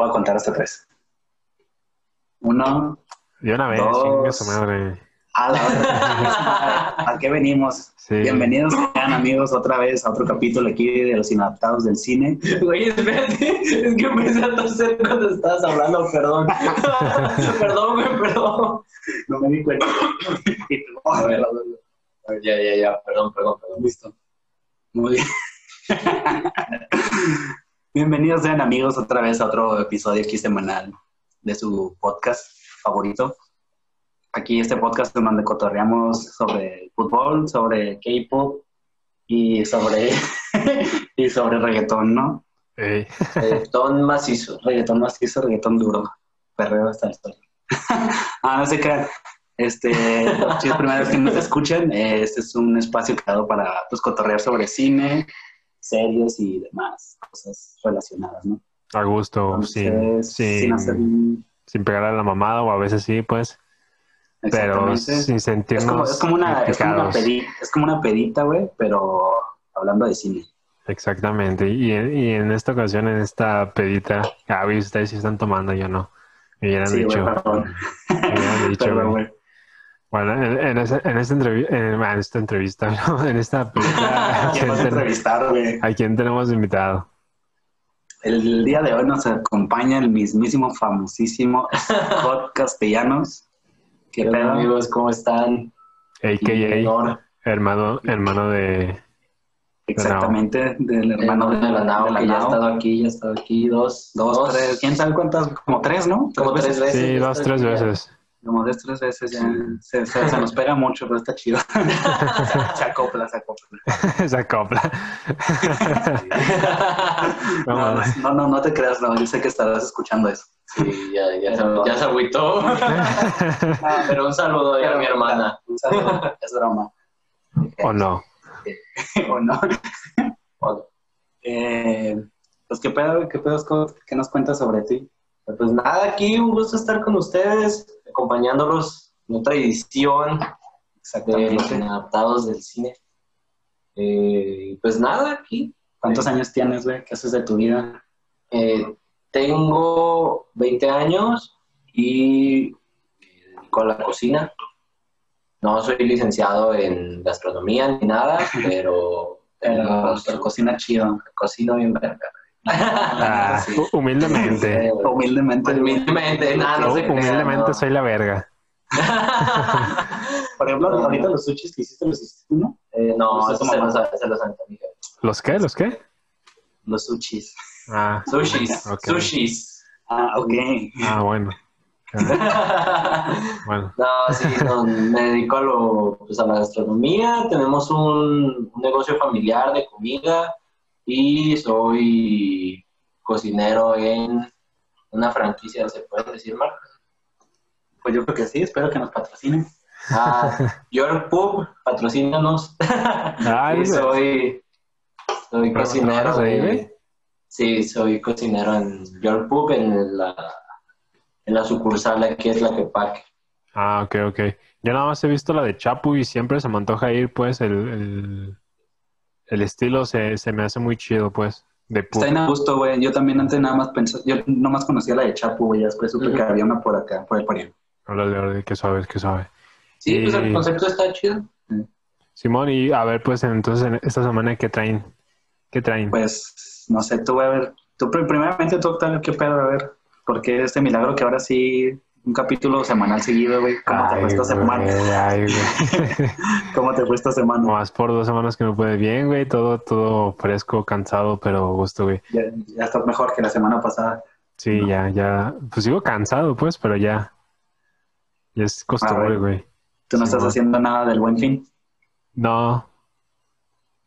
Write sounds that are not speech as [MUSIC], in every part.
Voy a contar hasta tres. Uno. De una vez, Dos. su madre. A, la- [LAUGHS] ¿A qué venimos? Sí. Bienvenidos sean amigos otra vez a otro capítulo aquí de los inadaptados del cine. Güey, espérate, es que empecé a toser cuando estabas hablando, perdón. [LAUGHS] perdón, güey, perdón. No me di cuenta. A ver, Ya, ya, ya, perdón, perdón, perdón. Listo. Muy bien. Bienvenidos sean amigos otra vez a otro episodio aquí semanal de su podcast favorito. Aquí este podcast en donde cotorreamos sobre fútbol, sobre K-pop y sobre [LAUGHS] y sobre reggaetón, ¿no? Ey. Ton macizo. Reggaetón macizo, reggaetón duro. Perreo hasta el sol. [LAUGHS] ah, no se crean. Este, si es la primera vez que nos escuchan, este es un espacio creado para pues, cotorrear sobre cine, series y demás cosas relacionadas, ¿no? A gusto, Entonces, sin, sin hacer sin pegar a la mamada o a veces sí, pues, pero sin es, sentirnos como, es, como una, es, como una criticados. pedi- es como una pedita, güey, pero hablando de cine. Exactamente. Y, en- y en esta ocasión, en esta pedita, güey, ustedes sí están tomando, yo no. Me hubieran Sí, dicho. me hubieran [LAUGHS] dicho, Perdón, güey. güey. Bueno, en, en esa, en, esta entrevi- en, en esta entrevista, [LAUGHS] ¿no? en esta [LAUGHS] pedita, ¿a ¿Quién vas a quién, ten- entrevistar, güey? ¿a quién tenemos invitado? El día de hoy nos acompaña el mismísimo, famosísimo [LAUGHS] Scott Castellanos. ¿Qué ¿Qué pedo? amigos? ¿Cómo están? AKA, hermano, hermano de... Exactamente, del hermano de la Nao, de la que ya ha Nao. estado aquí, ya ha estado aquí, dos, Dos, tres, quién sabe cuántas, como tres, ¿no? Como tres veces. Sí, dos, tres veces. Como dos, tres veces ya. Se, se- se nos pega mucho, pero está chido. [LAUGHS] se acopla, se acopla. [LAUGHS] Esa copla. [LAUGHS] No, no, no, no te creas, no, yo sé que estarás escuchando eso. Sí, ya, ya, se, ya se agüitó. Pero un saludo ahí a mi hermana. Un saludo, Es broma. ¿O no? ¿O no? Bueno, Eh, pues, ¿qué pedo, qué pedo, Scott? ¿Qué nos cuentas sobre ti? Pues nada, aquí un gusto estar con ustedes, acompañándolos en otra edición de los inadaptados del cine. Eh, pues nada, aquí. ¿Cuántos años tienes, güey? ¿Qué haces de tu vida? Eh, tengo 20 años y a la cocina. No soy licenciado en gastronomía ni nada, [LAUGHS] pero, Pero, pero pero cocina chido. cocino bien verga. Ah, Sí. humildemente. [LAUGHS] Humildemente. Humildemente, nada, no crean, humildemente no. soy la verga. [LAUGHS] Por ejemplo, ahorita los sushis que hiciste, ¿los hiciste tú, no? Eh, no, Eso se los, se los. ¿Los qué? ¿Los qué? Los sushis. Ah, Sushis, [LAUGHS] Ok. sushis. Ah, ok. ah bueno. Bueno. No, sí, no, me dedico a, lo, pues, a la gastronomía. Tenemos un, un negocio familiar de comida y soy cocinero en una franquicia, ¿se puede decir, Marco? Pues yo creo que sí, espero que nos patrocinen. Ah, York Pub, patrocínanos. Ay, [LAUGHS] y soy, soy ¿Pero cocinero. de- sí, soy cocinero en York Pub, en la, en la sucursal aquí es la que Parque. Ah, ok, ok. Yo nada más he visto la de Chapu y siempre se me antoja ir, pues, el, el, el estilo se, se me hace muy chido, pues, de Está a gusto, güey. Yo también antes nada más pensé, yo nomás conocía la de Chapu, güey. ya Después supe Ujú. que había una por acá, por el ahí. Órale, órale, qué suave, qué suave. Sí, pues Y- el concepto está chido. Simón, y a ver, pues, entonces, en esta semana, ¿qué traen? ¿Qué traen? Pues, no sé, tú, a ver. Tú, pri- primeramente, tú, Octavio, ¿qué pedo? A ver. ¿Por qué este milagro que ahora sí, un capítulo semanal seguido, güey? ¿Cómo te fue esta semana? ay, güey. [LAUGHS] ¿Cómo te fue esta semana? Más por dos semanas que me puede bien, güey. Todo, todo fresco, cansado, pero gusto, güey. Ya, ya estás mejor que la semana pasada. Sí, ya, ya. Pues sigo cansado, pues, pero ya. Ya es costumbre, güey. Tú no Sí, estás haciendo nada del buen fin. No.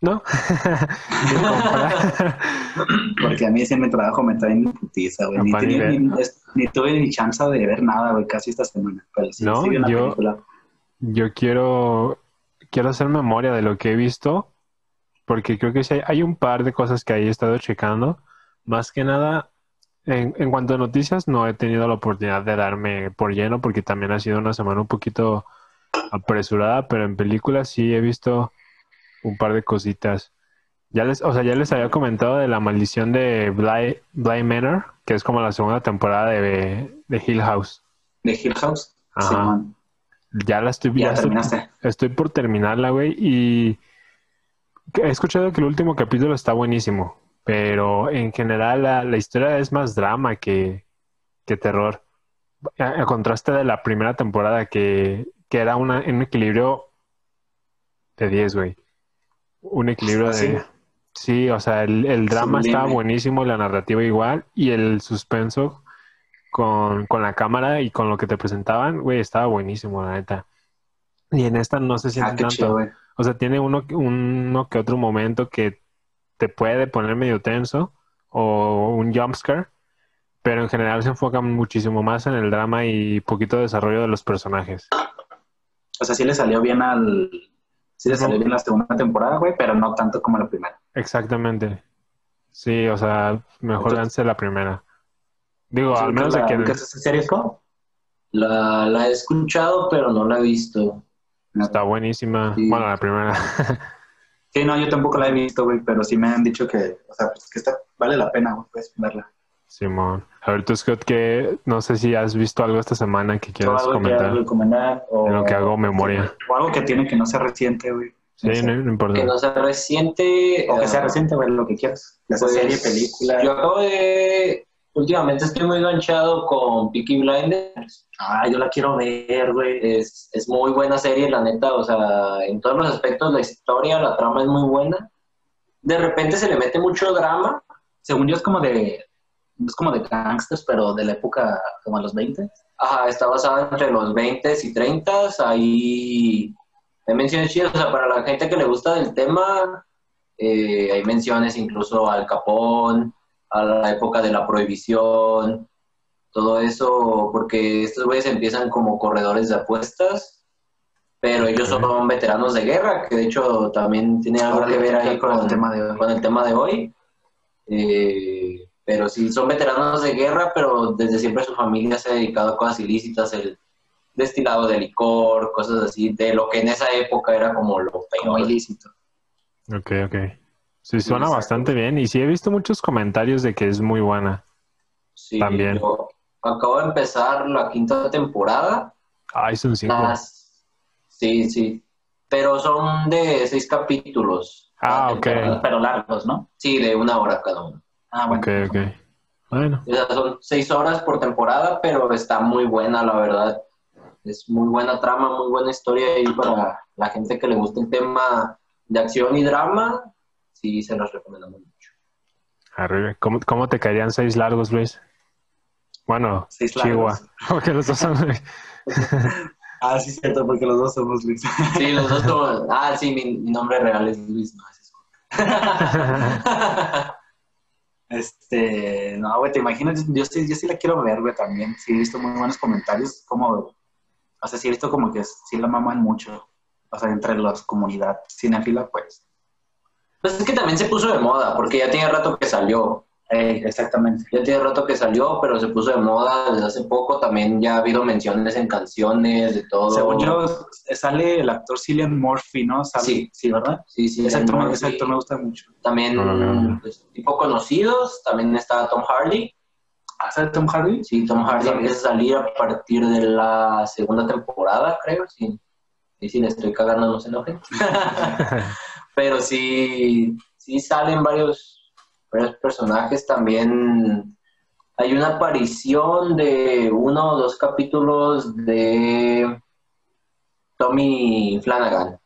No. [LAUGHS] Porque a mí en mi trabajo me traen putiza, güey. Ni, tuve ni chance de ver nada, güey, casi esta semana. Pero sí, No, sí vi una yo- película. Yo quiero, quiero hacer memoria de lo que he visto, porque creo que sí hay, hay un par de cosas que he estado checando. Más que nada, en, en cuanto a noticias, no he tenido la oportunidad de darme por lleno, porque también ha sido una semana un poquito apresurada, pero en películas sí he visto un par de cositas. Ya les, o sea, ya les había comentado de la maldición de Bly, Bly Manor, que es como la segunda temporada de, de Hill House. De Hill House. Ajá. Sí, man. Ya la estoy Ya viendo. terminaste. Estoy por terminarla, güey, y he escuchado que el último capítulo está buenísimo, pero en general la, la historia es más drama que, que terror. A, a contraste de la primera temporada que, que era una, un equilibrio de 10, güey. Un equilibrio ¿Ah, sí? de... Sí, o sea, el, el drama Sublime. estaba buenísimo, la narrativa igual, y el suspenso con, con la cámara y con lo que te presentaban, güey, estaba buenísimo, la neta. Y en esta no se siente Ah, tanto. chido. O sea, tiene uno, uno que otro momento que te puede poner medio tenso o un jumpscare, pero en general se enfocan muchísimo más en el drama y poquito desarrollo de los personajes. O sea, sí le salió bien al... Sí le salió bien la segunda temporada, güey, pero no tanto como la primera. Exactamente. Sí, o sea, mejor lance la primera. Digo, Sí, al menos de la- que ¿Qué es esa serie, ¿cómo? La, la he escuchado, pero no la he visto. está buenísima. Sí. Bueno, la primera. [LAUGHS] Sí, no, yo tampoco la he visto, güey, pero sí me han dicho que, o sea, pues que está, vale la pena, güey, pues, verla. Simón. A ver, tú, Scott, que no sé si has visto algo esta semana que quieras algo que comentar. recomendar, o, En lo que hago memoria. o algo que tiene que no sea reciente, güey. Sí, No sé. no, no importa. Que no sea reciente. O que sea eh, reciente, güey, lo que quieras. Ya sea pues, serie, película. Yo acabo de. Últimamente estoy muy enganchado con Peaky Blinders. Ah, yo la quiero ver, güey. Es, es muy buena serie, la neta. O sea, en todos los aspectos, la historia, la trama es muy buena. De repente se le mete mucho drama. Según yo es como de, es como de gangsters, pero de la época como a los 20. Ajá, está basada entre los 20 y 30. Ahí hay menciones chidas. O sea, para la gente que le gusta del tema, eh, hay menciones incluso al Capón, a la época de la prohibición, todo eso, porque estos güeyes empiezan como corredores de apuestas, pero ellos Ok. son veteranos de guerra, que de hecho también tiene algo Ahora que ver ahí con con, el tema de hoy. con el tema de hoy. Eh, pero sí, son veteranos de guerra, pero desde siempre su familia se ha dedicado a cosas ilícitas, el destilado de licor, cosas así, de lo que en esa época era como lo Como peor. ilícito. Ok, ok. Sí, suena bastante bien. Y sí he visto muchos comentarios de que es muy buena. Sí, También. yo acabo de empezar la quinta temporada. Ay, son cinco. Las- sí, sí. Pero son de seis capítulos. Ah, ok. Pero largos, ¿no? Sí, de una hora cada uno. Ah, bueno. Ok, ok. Bueno, O sea, son seis horas por temporada, pero está muy buena, la verdad. Es muy buena trama, muy buena historia y para la gente que le gusta el tema de acción y drama, sí se los recomendamos mucho. arriba. ¿Cómo, cómo te caerían seis largos, Luis? Bueno, Seis Chihuahua. largos. Porque los dos son... [LAUGHS] Ah, sí, cierto, porque los dos somos Luis. [LAUGHS] Sí, los dos son... Ah, sí, mi, mi nombre real es Luis, no, es [LAUGHS] Este, no, güey, te imaginas, yo sí, yo sí la quiero ver, güey, también. Sí, he visto muy buenos comentarios, como, o sea, sí he visto como que sí la maman mucho. O sea, entre la comunidad cinéfila, pues. Pues es que también se puso de moda, porque ya tiene rato que salió. Eh, exactamente. Ya tiene rato que salió, pero se puso de moda desde hace poco. También ya ha habido menciones en canciones, de todo. Según yo, sale el actor Cillian Murphy, ¿no? Sale- Sí. Sí, ¿verdad? Sí, sí, Ese actor, ese actor me gusta mucho. También, No, no, no. pues, tipo conocidos, también está Tom Hardy. ¿Ah, sale Tom Hardy? Sí, Tom Hardy Sabía. empieza a salir a partir de la segunda temporada, creo. Sí, y si le estoy cagando, no se enojen. [LAUGHS] [LAUGHS] Pero sí, sí salen varios, varios personajes. También hay una aparición de uno o dos capítulos de Tommy Flanagan.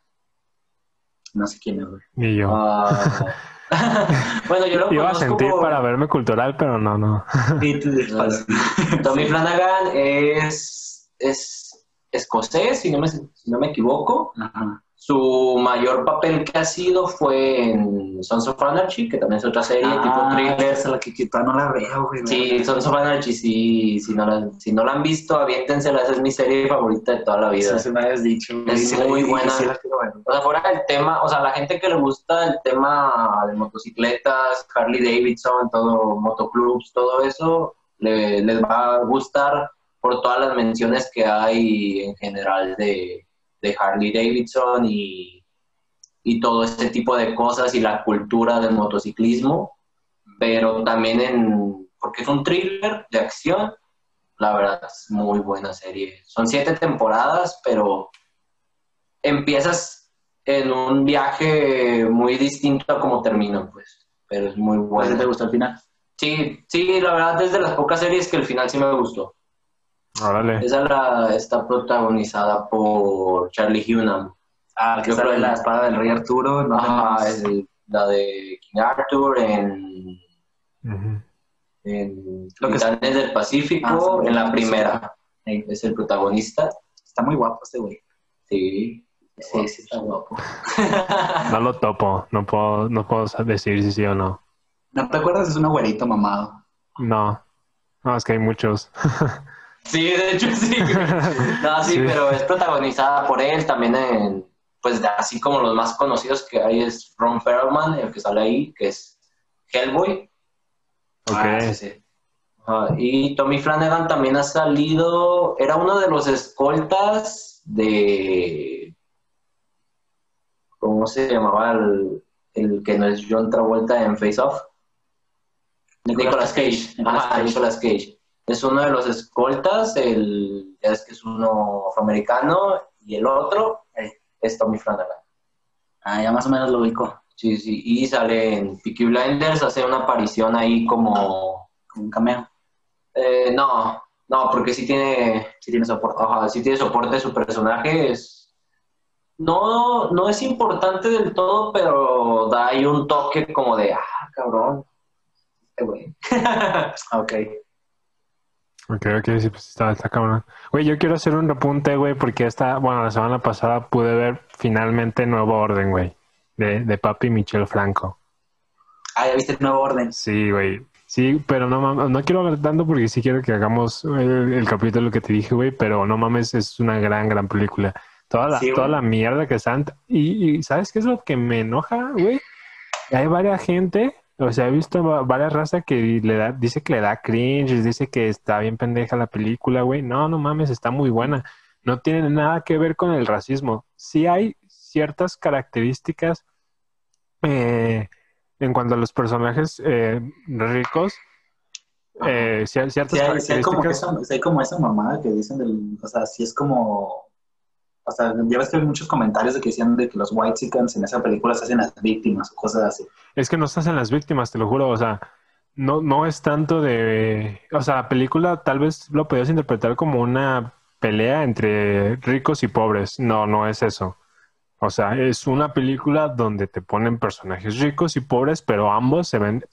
No sé quién es, güey. Ni yo. Ah, [LAUGHS] bueno, yo lo Iba a conozco sentir para verme cultural, pero no, no. [LAUGHS] Tommy Flanagan es, es escocés, si no, me, si no me equivoco. Ajá. Su mayor papel que ha sido fue en Sons of Anarchy, que también es otra serie tipo Ah, thriller. esa es la que quizá no la veo, güey. Sí, Sons of Anarchy, sí, si no, la, si no la han visto, aviéntensela, esa es mi serie favorita de toda la vida. Sí, se me habías dicho. Es Sí muy sí, buena. sí. O sea, fuera del tema, o sea, la gente que le gusta el tema de motocicletas, Harley Davidson, todo, motoclubs, todo eso, le- les va a gustar por todas las menciones que hay en general de, de Harley Davidson y, y todo ese tipo de cosas y la cultura del motociclismo, pero también en, porque es un thriller de acción, la verdad es muy buena serie. Son siete temporadas, pero empiezas en un viaje muy distinto a como termina, pues, pero es muy bueno. ¿Te gustó el final? Sí, sí, la verdad es de las pocas series que el final sí me gustó. Órale. Esa la, está protagonizada por Charlie Hunnam. Ah, que sale la espada del rey Arturo. No Ajá, es el- la de King Arthur en, Lo que Titanes del Pacífico, Ah, en la primera. Es el protagonista. Está muy guapo este güey. Sí. Sí, sí, está guapo. [LAUGHS] No lo topo, no puedo, no puedo decir si sí o no. ¿No te acuerdas? Es un güerito mamado. No, no, es que hay muchos. [LAUGHS] Sí, de hecho sí. [LAUGHS] No, sí, Sí. pero es protagonizada por él también en, pues así como los más conocidos que hay es Ron Perlman, el que sale ahí, que es Hellboy. Ok. Ah, sí, sí. Ajá, y Tommy Flanagan también ha salido, era uno de los escoltas de, ¿cómo se llamaba el, el que no es John Travolta en Face Off? Nicolas Cage. Nicolas Ajá, Cage. Nicolas Cage. Es uno de los escoltas, el, ya es que es uno afroamericano y el otro eh, es Tommy Flanagan. Ah, ya más o menos lo ubico. Sí, sí, y sale en Peaky Blinders, hace una aparición ahí como... Como un cameo. eh, no, no, porque sí tiene, Sí tiene soporte. ajá, sí tiene soporte su personaje, es... No, no es importante del todo, pero da ahí un toque como de, ah, cabrón, este güey. [LAUGHS] Ok. Ok, ok, sí, pues está, está cabrón. Güey, yo quiero hacer un repunte, güey, porque esta, bueno, la semana pasada pude ver finalmente Nuevo Orden, güey, de, de Papi Michel Franco. Ah, ya viste el nuevo orden. Sí, güey. Sí, pero no mames, no quiero hablar tanto porque sí quiero que hagamos el, el capítulo que te dije, güey, pero no mames, es una gran, gran película. Toda la, Sí, toda la mierda que están. Y, y ¿sabes qué es lo que me enoja, güey? Hay varias gente, o sea, he visto va- varias razas que le da, dice que le da cringe, dice que está bien pendeja la película, güey. No, no mames, está muy buena. No tiene nada que ver con el racismo. Sí hay ciertas características eh, en cuanto a los personajes eh, ricos. eh, cier- ciertas Sí hay, sí hay como características. esa, sí hay como esa mamada que dicen del... O sea, sí es como... O sea, ya ves que hay muchos comentarios de que decían de que los white chickens en esa película se hacen las víctimas cosas así. Es que no estás en las víctimas, te lo juro. O sea, no, no es tanto de. O sea, la película tal vez lo podías interpretar como una pelea entre ricos y pobres. No, no es eso. O sea, es una película donde te ponen personajes ricos y pobres, pero ambos se ven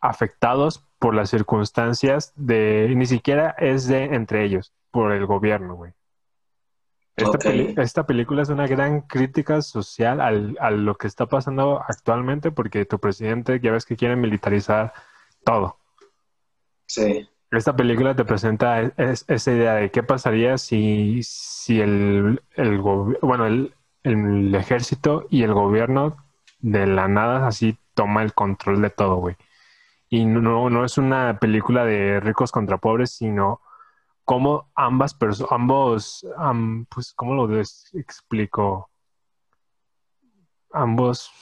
afectados por las circunstancias de. Ni siquiera es de entre ellos, por el gobierno, güey. Esta, película es una gran crítica social al, a lo que está pasando actualmente porque tu presidente ya ves que quiere militarizar todo. Sí. Esta película te presenta e- es- esa idea de qué pasaría si, si el, el, bueno, el, el ejército y el gobierno de la nada así toma el control de todo, güey. Y no, no es una película de ricos contra pobres, sino cómo ambas personas, ambos, am- pues, ¿cómo lo explico? Ambos,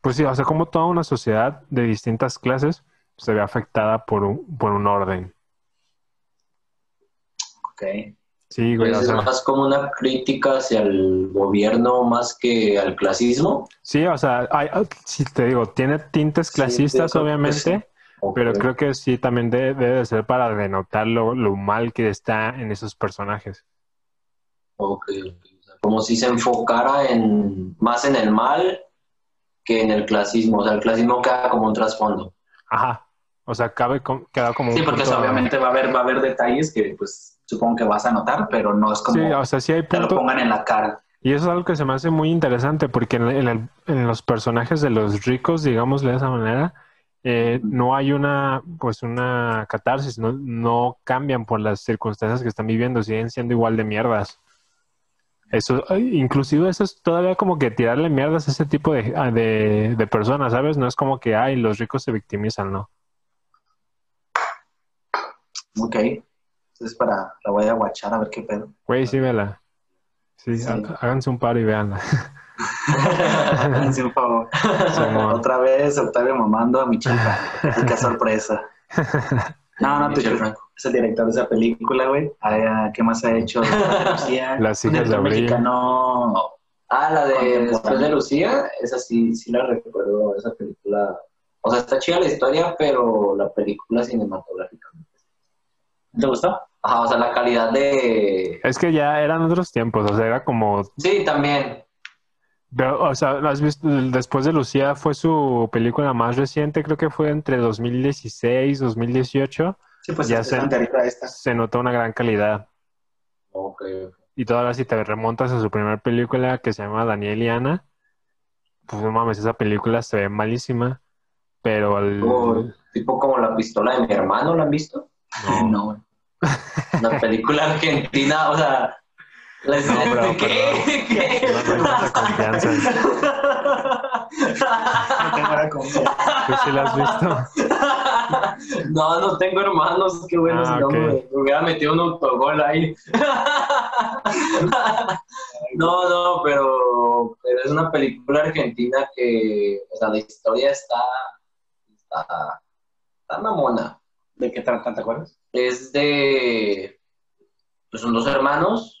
pues sí, o sea, como toda una sociedad de distintas clases se ve afectada por un, por un orden. Ok. Sí, güey, o Pues es más como una crítica hacia el gobierno más que al clasismo. sí, o sea, hay, si te digo, tiene tintes Sí, clasistas, creo que pero creo que sí también de- debe de ser para denotar lo, lo mal que está en esos personajes. Ok, ok. O sea, como si se enfocara en más en el mal que en el clasismo. O sea, el clasismo queda como un trasfondo. Ajá. O sea, cabe com- queda como Sí, un porque punto- obviamente va a haber, va a haber detalles que pues supongo que vas a notar, pero no es como Sí, o sea, sí hay te lo punto. pongan en la cara. Y eso es algo que se me hace muy interesante porque en, en el- en los personajes de los ricos, digámosle de esa manera, eh, no hay una, pues una catarsis, no, no cambian por las circunstancias que están viviendo, siguen siendo igual de mierdas. Eso, inclusive eso es todavía como que tirarle mierdas a ese tipo de, a- de, de personas, ¿sabes? No es como que, ay, los ricos se victimizan, ¿no? Ok. Entonces para la voy a guachar a ver qué pedo. Güey, sí, vela. Sí, Sí. há- háganse un paro y véanla. [LAUGHS] [LAUGHS] Háganse un favor. Otra vez Octavio mamando a mi chica. Y qué sorpresa. [LAUGHS] No, no, te Michel Franco. es el director de esa película, güey. Ah, ¿Qué más ha hecho? [LAUGHS] Lucía. Las hijas de Abril. mexicano. Ah, la de. Después de Lucía, esa sí, sí la recuerdo, esa película. O sea, está chida la historia, pero la película cinematográficamente. ¿Te gustó? Ajá, o sea, la calidad de... Es que ya eran otros tiempos, o sea, era como... Sí, también. Pero, o sea, ¿has visto? Después de Lucía fue su película más reciente, creo que fue entre 2016, 2018. Sí, pues Ya a esta. Se notó una gran calidad. Ok. Y todavía si te remontas a su primera película que se llama Daniel y Ana, pues no mames, esa película se ve malísima. Pero al... Como- tipo como la pistola de mi hermano, ¿la han visto? no. [LAUGHS] No. Una película argentina, o sea... La [LAUGHS] escena pero- de ¿qué? ¿Qué? No, no hay mucha confianza. [LAUGHS] No tengo la confianza. ¿Tú sí la has visto? No, no tengo hermanos, qué bueno, Ah, si no ok. me, me hubiera metido un autogol ahí. No, no, pero, pero es una película argentina que, o sea, la historia está, está, está mamona. ¿De qué trata, te acuerdas? Es de, pues son dos hermanos,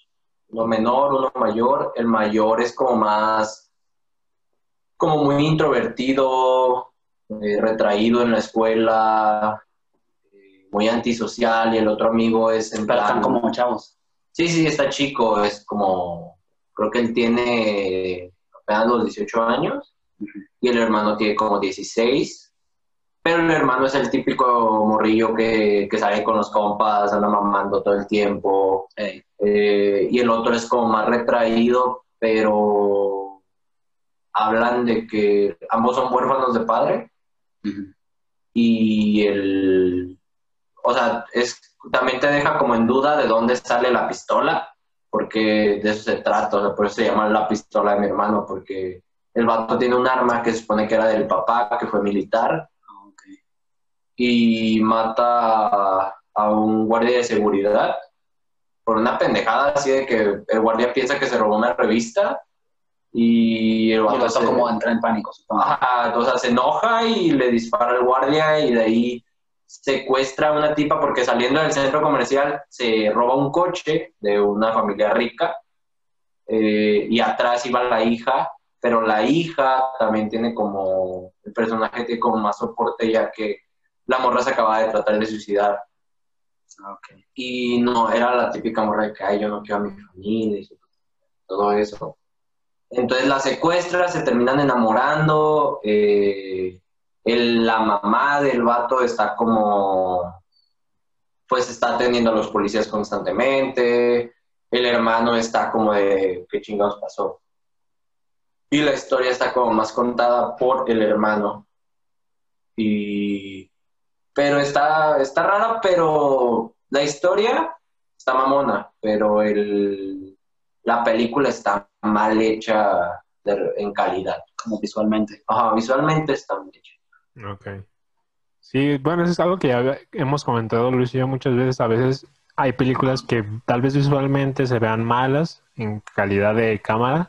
uno menor, uno mayor. El mayor es como más, como muy introvertido, eh, retraído en la escuela, eh, muy antisocial y el otro amigo es en Pero plan... están como chavos. Sí, sí, está chico, es como, creo que él tiene apenas los 18 años y el hermano tiene como 16, pero el hermano es el típico morrillo que, que sale con los compas, anda mamando todo el tiempo, Ey. Eh, y el otro es como más retraído, pero hablan de que ambos son huérfanos de padre. Y el, o sea, es, también te deja como en duda de dónde sale la pistola, porque de eso se trata, o sea, por eso se llama la pistola de mi hermano, porque el vato tiene un arma que se supone que era del papá, que fue militar, y mata a, a un guardia de seguridad por una pendejada así de que el guardia piensa que se robó una revista y el vato se- como entra en pánico. Ajá, o sea, se enoja y le dispara al guardia y de ahí secuestra a una tipa porque saliendo del centro comercial se roba un coche de una familia rica eh, y atrás iba la hija, pero la hija también tiene como, el personaje tiene como más soporte ya que la morra se acaba de tratar de suicidar Ah, ok. y no, era la típica morra de que "Ay, yo no quiero a mi familia y todo eso. Entonces la secuestra, se terminan enamorando, eh, el- la mamá del vato está como, pues está atendiendo a los policías constantemente, el hermano está como de, ¿qué chingados pasó? Y la historia está como más contada por el hermano. Y pero está, está rara, pero la historia está mamona, pero el, la película está mal hecha de- en calidad. Como visualmente. Ajá, visualmente está mal hecha. Ok. Sí, bueno, eso es algo que ya hemos comentado Luis y yo muchas veces. A veces hay películas que tal vez visualmente se vean malas en calidad de cámara,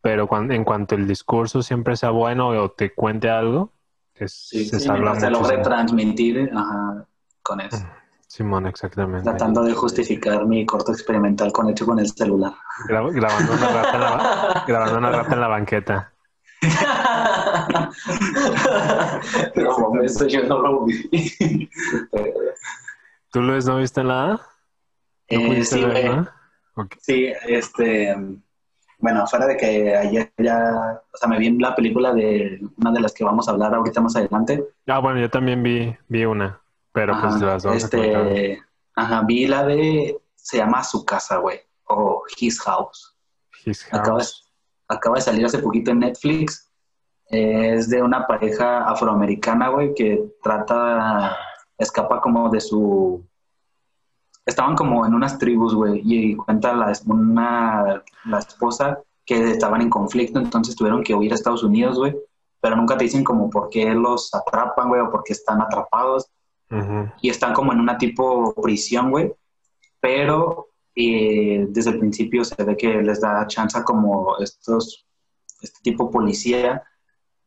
pero cuan- en cuanto el discurso siempre sea bueno o te cuente algo, es, Sí, se sí, se logre muchísimo. transmitir ajá, con eso. Simón, exactamente. Tratando de justificar mi corto experimental con hecho con el celular. Gra- grabando, una rata en la, ba- [LAUGHS] grabando una rata en la banqueta. [LAUGHS] no mames, eso yo no lo vi. [LAUGHS] ¿Tú Luis no viste nada? ¿No Eh, sí, ver? Ok. Sí, este, bueno, fuera de que ayer ya, o sea, me vi en la película de una de las que vamos a hablar ahorita más adelante. Ah, bueno, yo también vi, vi una, pero pues Ajá, las vamos a comentar. este, ajá, vi la de, se llama Su Casa, güey, o His House. His Acaba, House. acaba de salir hace poquito en Netflix. Es de una pareja afroamericana, güey, que trata, escapa como de su... Estaban como en unas tribus, güey, y cuenta la, una, la esposa que estaban en conflicto, entonces tuvieron que huir a Estados Unidos, güey, pero nunca te dicen como por qué los atrapan, güey, o por qué están atrapados y están como en una tipo prisión, güey. Pero y desde el principio se ve que les da chance como estos, este tipo policía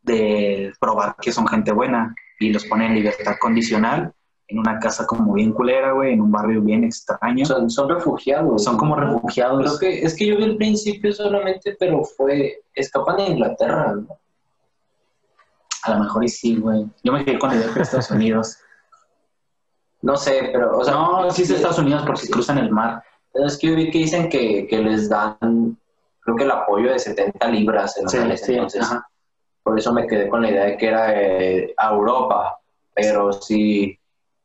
de probar que son gente buena y los pone en libertad condicional en una casa como bien culera, güey, en un barrio bien extraño. Son, son refugiados. Son como refugiados. Creo que, es que yo vi el principio solamente, pero fue, escapan de Inglaterra, ¿no? A lo mejor y sí, güey. Yo me quedé con la idea de Estados Unidos. [LAUGHS] No sé, pero, o sea, no, sí es de Estados Unidos porque cruzan el mar. Es que yo vi que dicen que, que les dan, creo que el apoyo de 70 libras en Sí, sí, entonces, ajá. por eso me quedé con la idea de que era eh, a Europa, pero sí,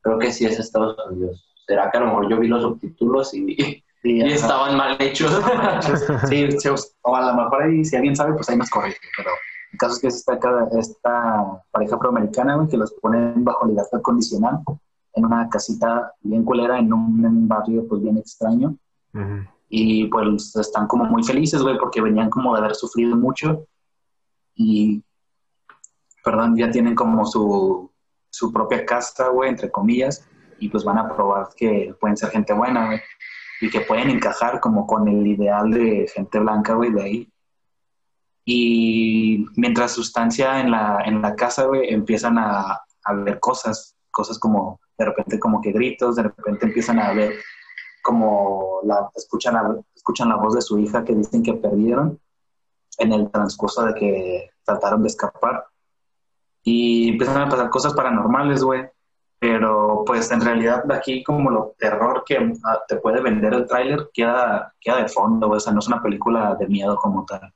creo que sí es Estados Unidos. ¿Será que a lo mejor yo vi los subtítulos y, Sí, y [LAUGHS] estaban mal hechos? Sí, sí, o a lo mejor ahí, si alguien sabe, pues ahí nos corrige. Pero el caso es que es esta, pareja afroamericana, güey, que los ponen bajo libertad condicional en una casita bien culera, en un, en un barrio, pues bien extraño. Ujú. Y pues están como muy felices, güey, porque venían como de haber sufrido mucho. Y, perdón, ya tienen como su, su propia casta, güey, entre comillas. Y pues van a probar que pueden ser gente buena, güey. Y que pueden encajar como con el ideal de gente blanca, güey, de ahí. Y mientras sustancia en la, en la casa, güey, empiezan a, a ver cosas, cosas como de repente como que gritos, de repente empiezan a ver como la, escuchan, la, escuchan la voz de su hija que dicen que perdieron en el transcurso de que trataron de escapar. Y empiezan a pasar cosas paranormales, güey. Pero pues en realidad aquí como lo terror que ah, te puede vender el tráiler queda, queda de fondo, güey. O sea, no es una película de miedo como tal.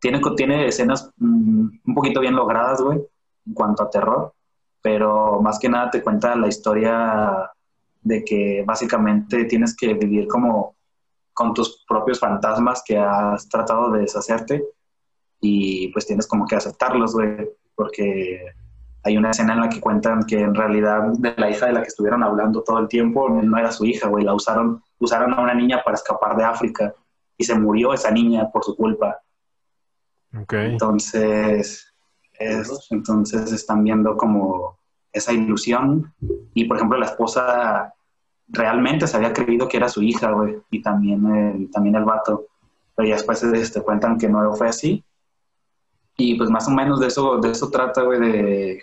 Tiene, tiene escenas mm, un poquito bien logradas, güey, en cuanto a terror. Pero más que nada te cuenta la historia de que básicamente tienes que vivir como con tus propios fantasmas que has tratado de deshacerte y pues tienes como que aceptarlos, güey, porque hay una escena en la que cuentan que en realidad de la hija de la que estuvieron hablando todo el tiempo no era su hija, güey, la usaron, usaron a una niña para escapar de África y se murió esa niña por su culpa. Ok. Entonces, es- entonces están viendo como esa ilusión y por ejemplo la esposa realmente se había creído que era su hija, güey, y también el, también el vato, pero ya después este, cuentan que no fue así y pues más o menos de eso, de eso trata, güey, de,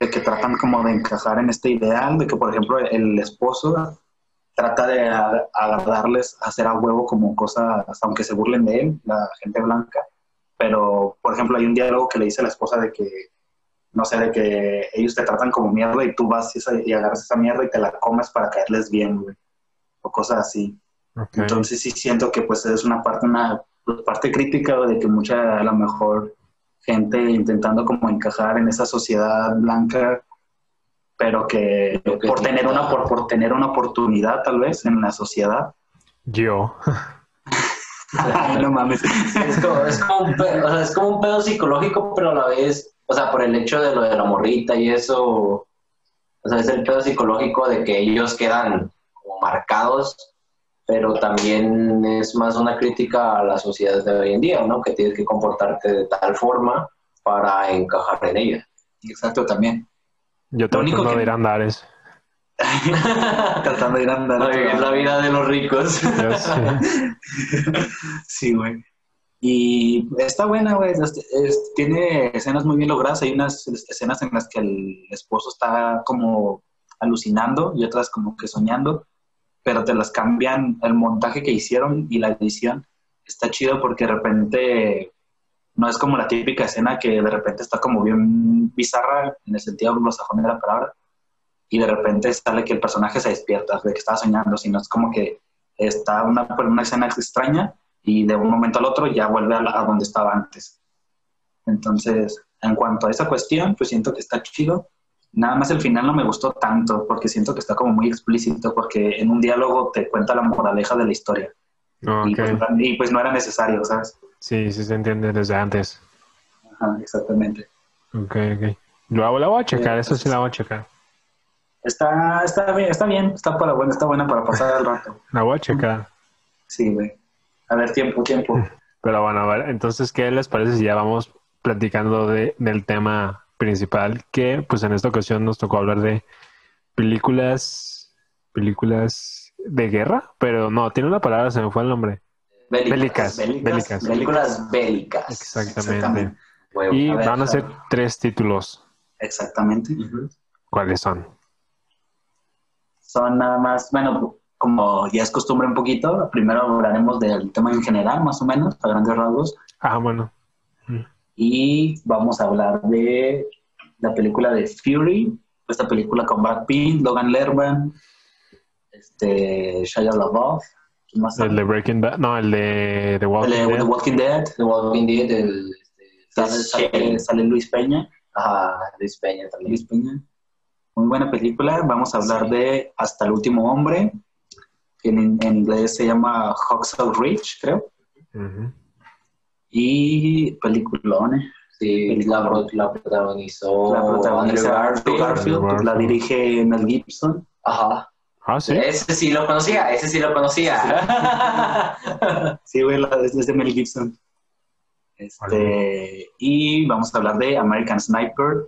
de que tratan como de encajar en este ideal, de que por ejemplo el esposo trata de a- agarrarles, hacer a huevo como cosas, aunque se burlen de él, la gente blanca, pero por ejemplo hay un diálogo que le dice a la esposa de que no sé, de que ellos te tratan como mierda y tú vas y, esa- y agarras esa mierda y te la comes para caerles bien, güey. O cosas así. Entonces sí siento que pues es una parte, una parte crítica de que mucha, a lo mejor, gente intentando como encajar en esa sociedad blanca, pero que por tener una, por, por tener una oportunidad tal vez en la sociedad. Yo. no mames. Es como, es, como un pedo, o sea, es como un pedo psicológico, pero a la vez, o sea, por el hecho de lo de la morrita y eso, o sea, es el pedo psicológico de que ellos quedan como marcados, pero también es más una crítica a la sociedad de hoy en día, ¿no? Que tienes que comportarte de tal forma para encajar en ella. Exacto, también. Yo Lo único tratando que- de ir a Andares. [LAUGHS] Tratando de ir a andar. No vivir la vida de los ricos. [LAUGHS] Sí, güey. Y está buena, güey. Es- es- tiene escenas muy bien logradas. Hay unas escenas en las que el esposo está como alucinando y otras como que soñando, pero te las cambian. El montaje que hicieron y la edición está chido porque de repente no es como la típica escena que de repente está como bien bizarra en el sentido anglosajón de la palabra y de repente sale que el personaje se despierta de que estaba soñando, sino es como que está una, una escena extraña y de un momento al otro ya vuelve a, la- a donde estaba antes. Entonces, en cuanto a esa cuestión, pues siento que está chido. Nada más el final no me gustó tanto porque siento que está como muy explícito porque en un diálogo te cuenta la moraleja de la historia y, pues, y pues no era necesario, ¿sabes? Sí, sí se entiende desde antes. Ajá, exactamente. Ok, ok. Lo, la voy a checar, eso sí la voy a checar. Está, está bien, está bien, está para bueno, está buena para pasar el rato. [LAUGHS] La voy a checar. Sí, güey. A ver, tiempo, tiempo. [LAUGHS] Pero bueno, a ver, entonces, ¿qué les parece si ya vamos platicando de, del tema principal? Que pues en esta ocasión nos tocó hablar de películas, películas de guerra, pero no, tiene una palabra, se me fue el nombre. Bélicas. Bélicas. Bélicas. Películas bélicas. Exactamente. Y A ver, van a ser tres títulos. Exactamente. ¿Cuáles son? Son nada más, bueno, como ya es costumbre un poquito, primero hablaremos del tema en general, más o menos, a grandes rasgos, Ah, bueno. Y vamos a hablar de la película de Fury, esta película con Brad Pitt, Logan Lerman, este, Shia LaBeouf, ¿quién más El de? Breaking Bad. No, el de The Walking de Dead. The Walking Dead, The Walking Dead, el, este, sale, sale- sale Luis Peña, Ajá, Luis Peña también. Luis Peña. Muy buena película. Vamos a hablar de Hasta el último hombre, que en, en inglés se llama Hacksaw Ridge, creo. Ujú. Y peliculón. Sí, la, la protagonizó La Andrew Garfield. Garfield, la dirige Mel Gibson. Ajá. Ah, sí. Ese sí lo conocía, ese sí lo conocía. Sí, güey, la es de Mel Gibson. Este, y vamos a hablar de American Sniper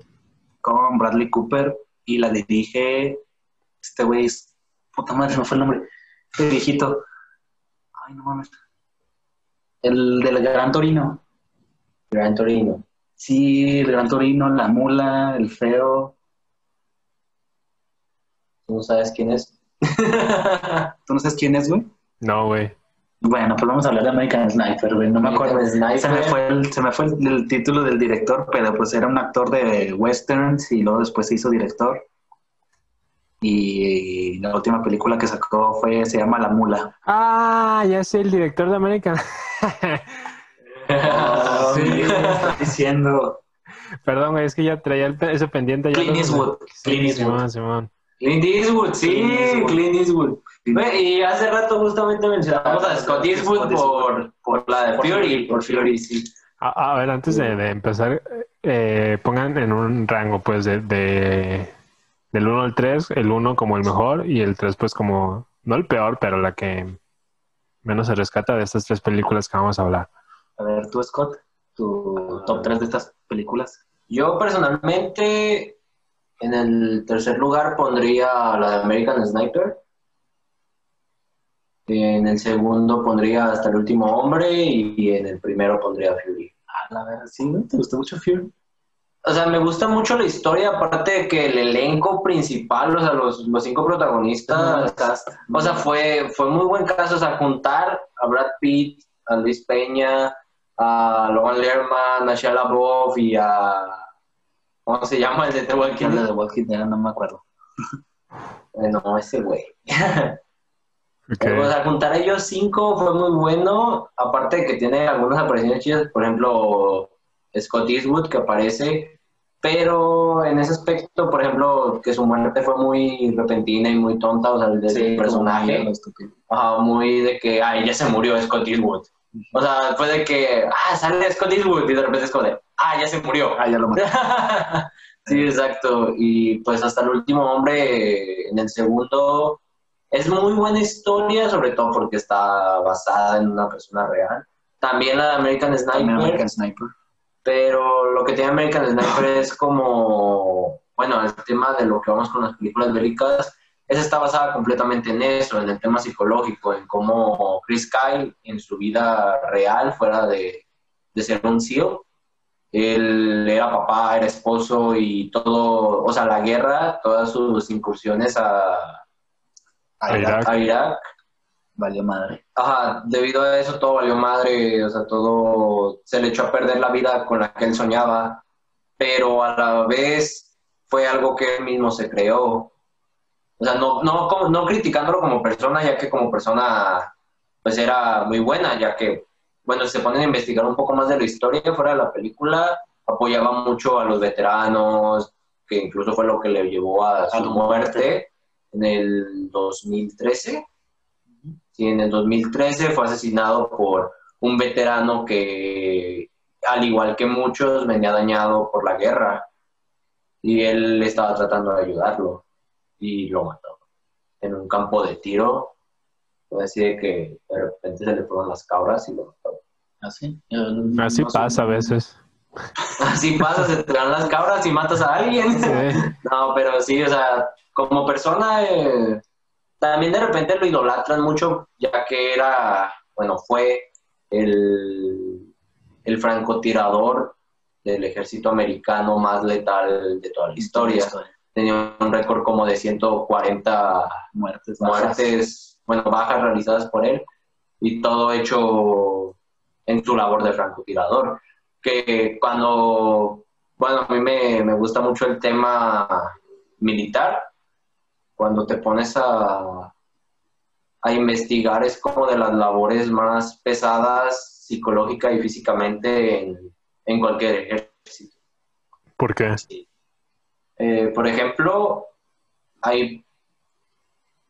con Bradley Cooper y la dirige este güey, es- puta madre, se me fue el nombre, este viejito. Ay, no mames. El del Gran Torino. Gran Torino. Sí, el Gran Torino, la mula, el feo. ¿Tú no sabes quién es? [LAUGHS] ¿Tú no sabes quién es, güey? No, güey. Bueno, pues vamos a hablar de American Sniper, güey. No me acuerdo. Sniper. Se me fue, el, se me fue el, el título del director, pero pues era un actor de westerns y luego después se hizo director. Y la última película que sacó fue, se llama La Mula. Ah, ya sé, el director de American. Oh, [LAUGHS] [LAUGHS] Sí. ¿qué me estás diciendo? Perdón, es que ya traía el ese pendiente. ya Clint Eastwood, Clint Eastwood. Simón, Simón. Clint Eastwood, sí, Clint Eastwood. Clint Eastwood. Ve, Y hace rato justamente mencionamos a Scott Eastwood por, por la de Fury. Por Fury, sí. A, a ver, antes de, de empezar, eh, pongan en un rango, pues, de, de- del 1 al 3, el 1 como el mejor y el 3, pues, como, no el peor, pero la que menos se rescata de estas tres películas que vamos a hablar. A ver, tú, Scott, tu top 3 de estas películas. Yo personalmente en el tercer lugar pondría la de American Sniper. En el segundo pondría Hasta el último hombre y en el primero pondría Fury. A la verdad, sí, güey, ¿te gustó mucho Fury? O sea, me gusta mucho la historia, aparte de que el elenco principal, o sea, los, los cinco protagonistas, o sea, fue, fue muy buen caso, o sea, juntar a Brad Pitt, a Luis Peña, a Logan Lerman, a Shia LaBeouf y a... ¿Cómo se llama el de The Walking ¿Quién Dead? de The Walking Dead? No me acuerdo. [LAUGHS] Eh, No, ese güey. [LAUGHS] Ok. O sea, juntar a ellos cinco fue muy bueno. Aparte de que tiene algunas apariciones chidas, por ejemplo, Scott Eastwood que aparece. Pero en ese aspecto, por ejemplo, que su muerte fue muy repentina y muy tonta, o sea, de Sí, ese personaje, ajá, muy de que, ay, ya se murió Scott Eastwood. O sea, fue de que, ah, sale Scott Eastwood y de repente es como de, ah, ya se murió. Ah, ya lo maté. [LAUGHS] sí, exacto. Y pues hasta el último hombre, en el segundo, es muy buena historia, sobre todo porque está basada en una persona real. También la de American Sniper, También American Sniper. Pero lo que tiene American Sniper [LAUGHS] es como, bueno, el tema de lo que vamos con las películas bélicas, esa está basada completamente en eso, en el tema psicológico, en cómo Chris Kyle en su vida real, fuera de, de ser un SEAL, él era papá, era esposo y todo, o sea, la guerra, todas sus incursiones a, A Irak. a Irak Valió madre. Ajá, debido a eso todo valió madre, o sea, todo se le echó a perder la vida con la que él soñaba, pero a la vez fue algo que él mismo se creó. O sea, no, no, como- no criticándolo como persona, ya que como persona pues era muy buena, ya que, bueno, se ponen a investigar un poco más de la historia fuera de la película, apoyaba mucho a los veteranos, que incluso fue lo que le llevó a su muerte en el 2013. Sí, en el 2013 fue asesinado por un veterano que, al igual que muchos, venía dañado por la guerra. Y él estaba tratando de ayudarlo y lo mató en un campo de tiro. Fue así de que de repente se le fueron las cabras y lo mató. Así. Así pasa a veces. [LAUGHS] Así pasa, se te dan las cabras y matas a alguien. Sí. [LAUGHS] No, pero sí, o sea, como persona, eh, también de repente lo idolatran mucho, ya que era, bueno, fue el, el francotirador del ejército americano más letal de toda la historia. Tenía un récord como de 140 Muertes. muertes, bueno, bajas realizadas por él, y todo hecho en su labor de francotirador. Que cuando, bueno, a mí me, me gusta mucho el tema militar, cuando te pones a, a investigar es como de las labores más pesadas psicológica y físicamente en, en cualquier ejército. ¿Por qué? Eh, por ejemplo, hay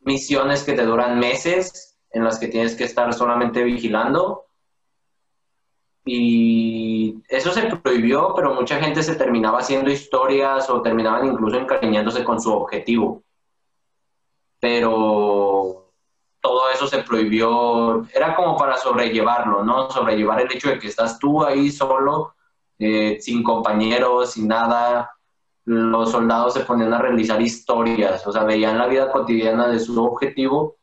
misiones que te duran meses en las que tienes que estar solamente vigilando y eso se prohibió, pero mucha gente se terminaba haciendo historias o terminaban incluso encariñándose con su objetivo. Pero todo eso se prohibió, era como para sobrellevarlo, ¿no? Sobrellevar el hecho de que estás tú ahí solo, eh, sin compañeros, sin nada. Los soldados se ponían a realizar historias, o sea, veían la vida cotidiana de su objetivo,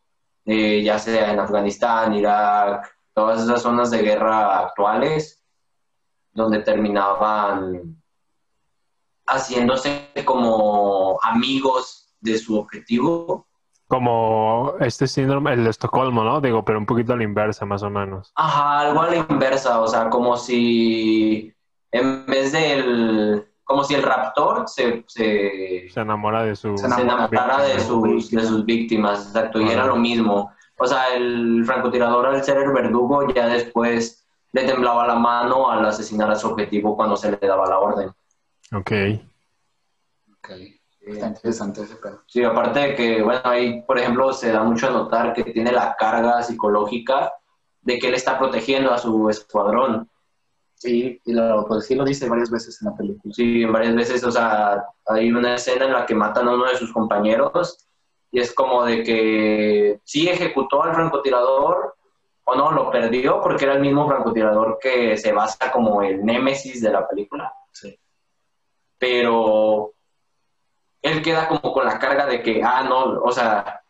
eh, ya sea en Afganistán, Irak, todas esas zonas de guerra actuales, donde terminaban haciéndose como amigos de su objetivo. Como este síndrome, el de Estocolmo, ¿no? Digo, pero un poquito a la inversa, más o menos. Ajá, algo a la inversa, o sea, como si en vez del, como si el raptor se, se, Se enamora de su... Se enamorara de sus, de sus víctimas, exacto, y era lo mismo. O sea, el francotirador al ser el verdugo ya después le temblaba la mano al asesinar a su objetivo cuando se le daba la orden. Ok. Ok. Está interesante ese pedo. Sí, aparte de que, bueno, ahí, por ejemplo, se da mucho a notar que tiene la carga psicológica de que él está protegiendo a su escuadrón. Sí, y lo, pues sí lo dice varias veces en la película. Sí, varias veces, o sea, hay una escena en la que matan a uno de sus compañeros y es como de que sí ejecutó al francotirador o no, lo perdió porque era el mismo francotirador que se basa como el némesis de la película. Sí. Pero él queda como con la carga de que, ah, no, o sea,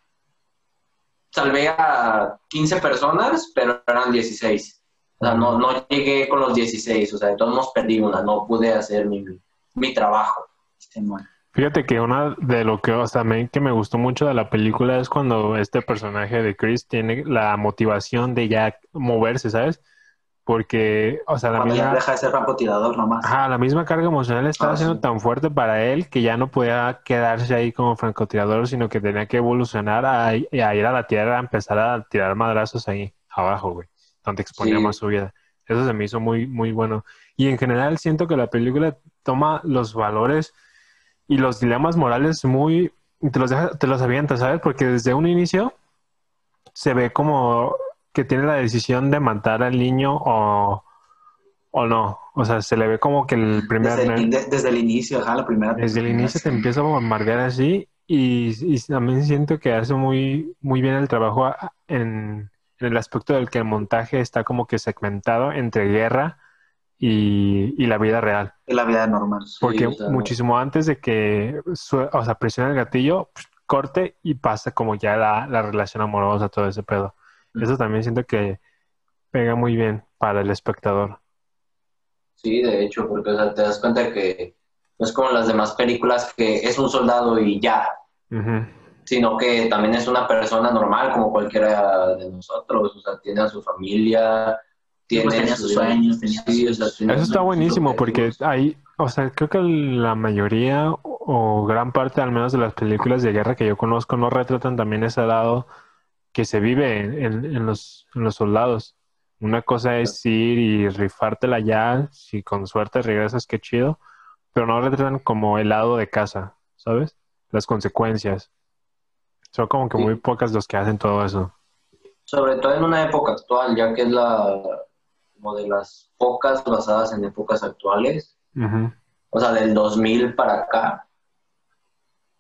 salvé a 15 personas, pero eran 16. O sea, no, no llegué con los 16, o sea, de todos modos perdí una, no pude hacer mi, mi trabajo. Fíjate que una de lo que, o sea, me- que me gustó mucho de la película es cuando este personaje de Chris tiene la motivación de ya moverse, ¿sabes? Porque, o sea, la Cuando ya misma, deja de ser francotirador nomás. ajá, la misma carga emocional estaba Ah, siendo sí. tan fuerte para él que ya no podía quedarse ahí como francotirador, sino que tenía que evolucionar a, a ir a la tierra, a empezar a tirar madrazos ahí abajo, güey, donde exponía Sí. más su vida. Eso se me hizo muy, muy bueno. Y en general siento que la película toma los valores y los dilemas morales muy, te los deja, te los avienta, ¿sabes? Porque desde un inicio se ve como que tiene la decisión de matar al niño o, o no. O sea, se le ve como que el primer... Desde, el, de- desde el inicio, ajá, la primera. Desde el inicio te empieza a bombardear así y, y también siento que hace muy, muy bien el trabajo en, en el aspecto del que el montaje está como que segmentado entre guerra y, y la vida real. En la vida normal. Porque muchísimo antes de que o sea, presione el gatillo, corte y pasa como ya la, la relación amorosa, todo ese pedo. Eso también siento que pega muy bien para el espectador. Sí, de hecho, porque o sea, te das cuenta que no es como las demás películas que es un soldado y ya, sino que también es una persona normal como cualquiera de nosotros, o sea, tiene a su familia, tiene pues tenía sus sueños, tenía sí, sus- o sea, tiene Eso está buenísimo porque hay, o sea, creo que la mayoría o o gran parte al menos de las películas de guerra que yo conozco no retratan también ese lado que se vive en, en- los, en los soldados. Una cosa es ir y rifártela ya, si con suerte regresas, qué chido, pero no retratan como el lado de casa, ¿sabes? Las consecuencias. Son como que Sí. muy pocas los que hacen todo eso. Sobre todo en una época actual, ya que es la como de las pocas basadas en épocas actuales, Ujú. o sea, del 2000 para acá.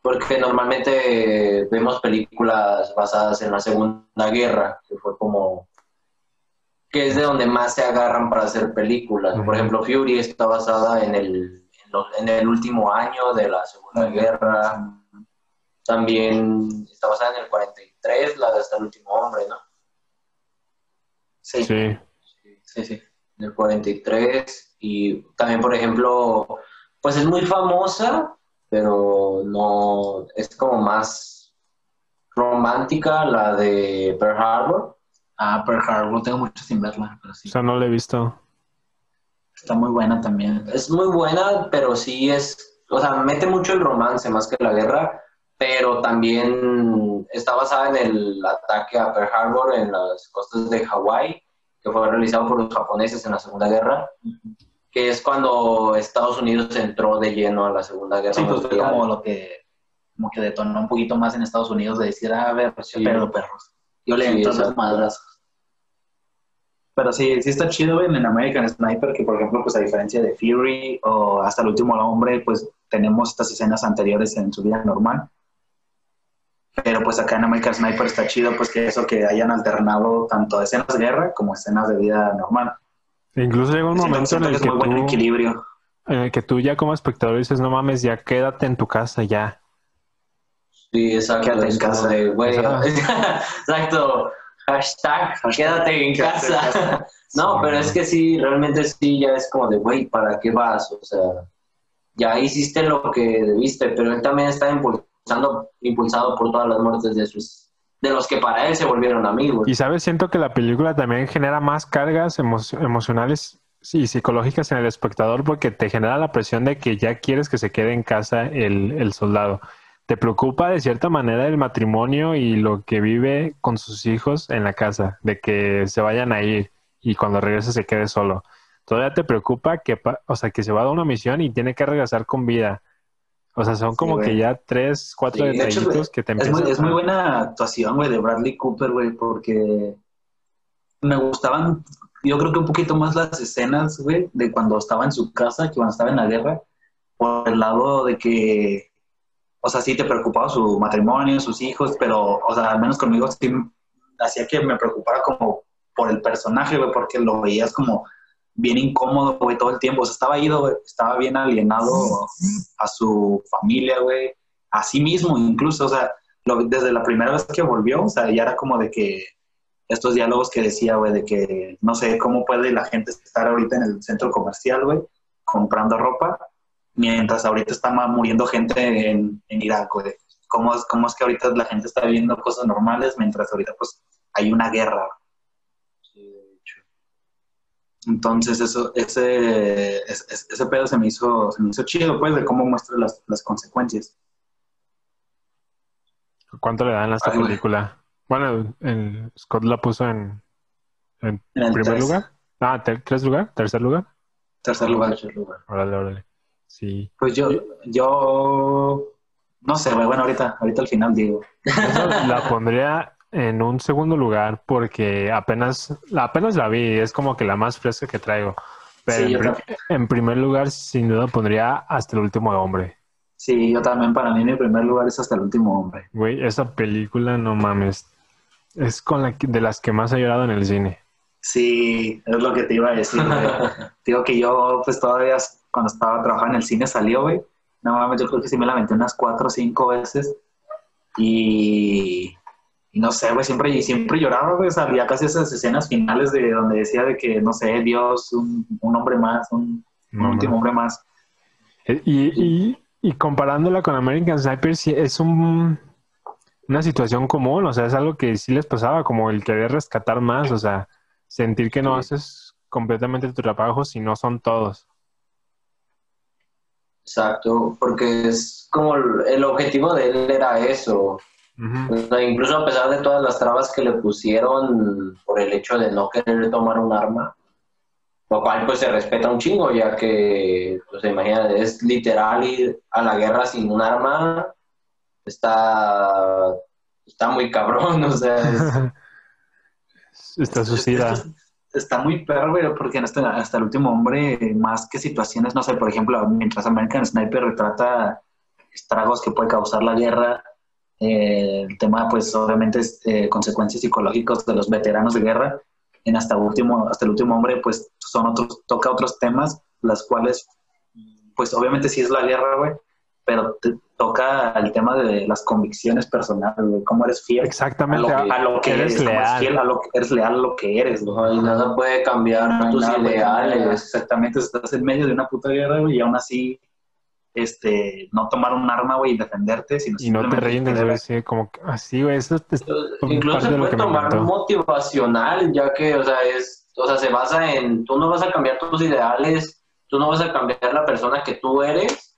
Porque normalmente vemos películas basadas en la Segunda Guerra, que fue como que es de donde más se agarran para hacer películas. Por ejemplo, Fury está basada en el, en, lo- en el último año de la Segunda Guerra. También está basada en el 43, 43, la de Hasta el último hombre, ¿no? Sí, Sí. sí, sí. Del 43. Y también, por ejemplo, pues es muy famosa, pero no es como más romántica la de Pearl Harbor. Ah, Pearl Harbor, tengo mucho sin verla, pero sí. O sea, no lo he visto. Está muy buena también. Es muy buena, pero sí es, o sea, mete mucho el romance más que la guerra, pero también está basada en el ataque a Pearl Harbor en las costas de Hawái, que fue realizado por los japoneses en la Segunda Guerra, que es cuando Estados Unidos entró de lleno a la Segunda Guerra Sí, pues fue Mundial. como lo que, como que detonó un poquito más en Estados Unidos de decir, a ver, Sí. pero perros. Yo le entro exacto. madrazos. Pero sí, sí está chido, en American Sniper, que por ejemplo, pues a diferencia de Fury o hasta el último hombre, pues tenemos estas escenas anteriores en su vida normal. Pero pues acá en American Sniper está chido, pues que eso que hayan alternado tanto escenas de guerra como escenas de vida normal. Incluso llega un momento en el que muy buen tú, equilibrio. en el que tú ya como espectador dices, no mames, ya quédate en tu casa, ya. Sí, exacto. Quédate en casa. de, güey, [LAUGHS] exacto. Hashtag, quédate en casa. [LAUGHS] No, pero es que sí, realmente sí, ya es como de, güey, ¿para qué vas? O sea, ya hiciste lo que debiste, pero él también está impulsando, impulsado por todas las muertes de sus, de los que para él se volvieron amigos. Y sabes, siento que la película también genera más cargas emo- emocionales y psicológicas en el espectador porque te genera la presión de que ya quieres que se quede en casa el, soldado. Te preocupa de cierta manera el matrimonio y lo que vive con sus hijos en la casa, de que se vayan a ir y cuando regrese se quede solo. Todavía te preocupa que, o sea, que se va a una misión y tiene que regresar con vida. O sea, son como que ya tres, cuatro Sí, de hecho, detallitos que te Es empiezan muy, es muy buena actuación, güey, de Bradley Cooper, güey, porque me gustaban, yo creo que un poquito más las escenas, güey, de cuando estaba en su casa que cuando estaba en la guerra, por el lado de que, o sea, sí te preocupaba su matrimonio, sus hijos, pero, o sea, al menos conmigo sí hacía que me preocupara como por el personaje, güey, porque lo veías como bien incómodo, güey, todo el tiempo. O sea, estaba ido, estaba bien alienado a su familia, güey, a sí mismo incluso, o sea, lo- desde la primera vez que volvió, o sea, ya era como de que estos diálogos que decía, güey, de que no sé cómo puede la gente estar ahorita en el centro comercial, güey, comprando ropa, mientras ahorita está muriendo gente en, en Irak, güey. ¿Cómo es, ¿Cómo es que ahorita la gente está viviendo cosas normales mientras ahorita pues hay una guerra? Entonces eso, ese, ese, ese pedo se me hizo, se me hizo chido, pues, de cómo muestra las, las consecuencias. ¿Cuánto le dan a esta Ay, güey. película? Bueno, el Scott la puso en, en En el primer tres. lugar. Ah, ter- ¿tres lugar? ¿Tercer lugar? Tercer lugar. Tercer lugar. Órale, órale. Sí. Pues yo, yo, no sé, güey, bueno, ahorita, ahorita al final digo. Eso la pondría en un segundo lugar porque apenas, apenas la vi, es como que la más fresca que traigo. Pero Sí, en, también. en primer lugar, sin duda, pondría hasta el último hombre. Sí, yo también, para mí mi primer lugar es hasta el último hombre. Güey, esa película, no mames. Es con la que- de las que más he llorado en el cine. Sí, es lo que te iba a decir. [LAUGHS] Digo que yo, pues todavía cuando estaba trabajando en el cine salió, güey. No mames, yo creo que sí me la aventé unas cuatro o cinco veces. Y, y no sé, güey, siempre, y siempre lloraba, güey. Salía casi esas escenas finales de donde decía de que, no sé, Dios, un, un hombre más, un, un No, último hombre más. Eh, Y, y, y comparándola con American Sniper, sí es un, una situación común, o sea, es algo que sí les pasaba, como el querer rescatar más, o sea, sentir que no Sí. haces completamente tu trabajo si no son todos. Exacto, porque es como el, el objetivo de él era eso. Incluso a pesar de todas las trabas que le pusieron por el hecho de no querer tomar un arma, lo cual pues se respeta un chingo, ya que, pues imagínate, es literal ir a la guerra sin un arma, está, está muy cabrón, o sea, es- [LAUGHS] Está suicida. Está muy perro, güey, porque hasta, hasta el último hombre, más que situaciones, no sé, por ejemplo, mientras American Sniper retrata estragos que puede causar la guerra, eh, el tema, pues, obviamente, es eh, consecuencias psicológicas de los veteranos de guerra, en hasta último, hasta el último hombre, pues, son otros, toca otros temas, las cuales, pues, obviamente sí es la guerra, güey, pero te toca el tema de las convicciones personales, güey, cómo eres fiel Exactamente. a lo, a lo que eres leal. fiel a lo que eres leal a lo que eres, güey. Y nada puede cambiar No tus ideales. Exactamente, estás en medio de una puta guerra, güey, y aún así, este, no tomar un arma, güey, y defenderte, sino Y no te simplemente rindes, güey. Sí, como que así, güey. Eso es Incluso parte se de lo puede que me tomar motivacional, ya que, o sea, es, o sea, se basa en, tú no vas a cambiar tus ideales, tú no vas a cambiar la persona que tú eres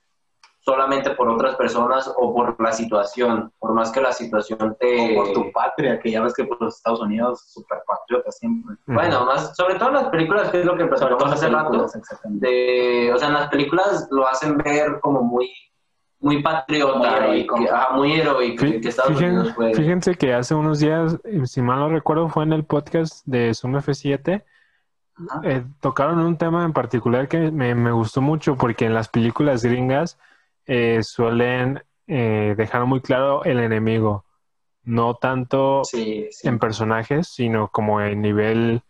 solamente por otras personas o por la situación, por más que la situación te... O por tu patria, que ya ves que por los Estados Unidos, super patriotas siempre. Bueno, más, sobre todo en las películas, que es lo que platicamos hace rato, de, o sea, en las películas lo hacen ver como muy, muy patriota, Muy y heroico. que- muy heroico, Fí- que Estados fíjen- Unidos fue... Fíjense que hace unos días, eh, si mal no recuerdo, fue en el podcast de Zoom F7, Ajá. eh, tocaron un tema en particular que me, me gustó mucho porque en las películas gringas eh, suelen eh, dejar muy claro el enemigo, no tanto Sí, sí. en personajes, sino como en nivel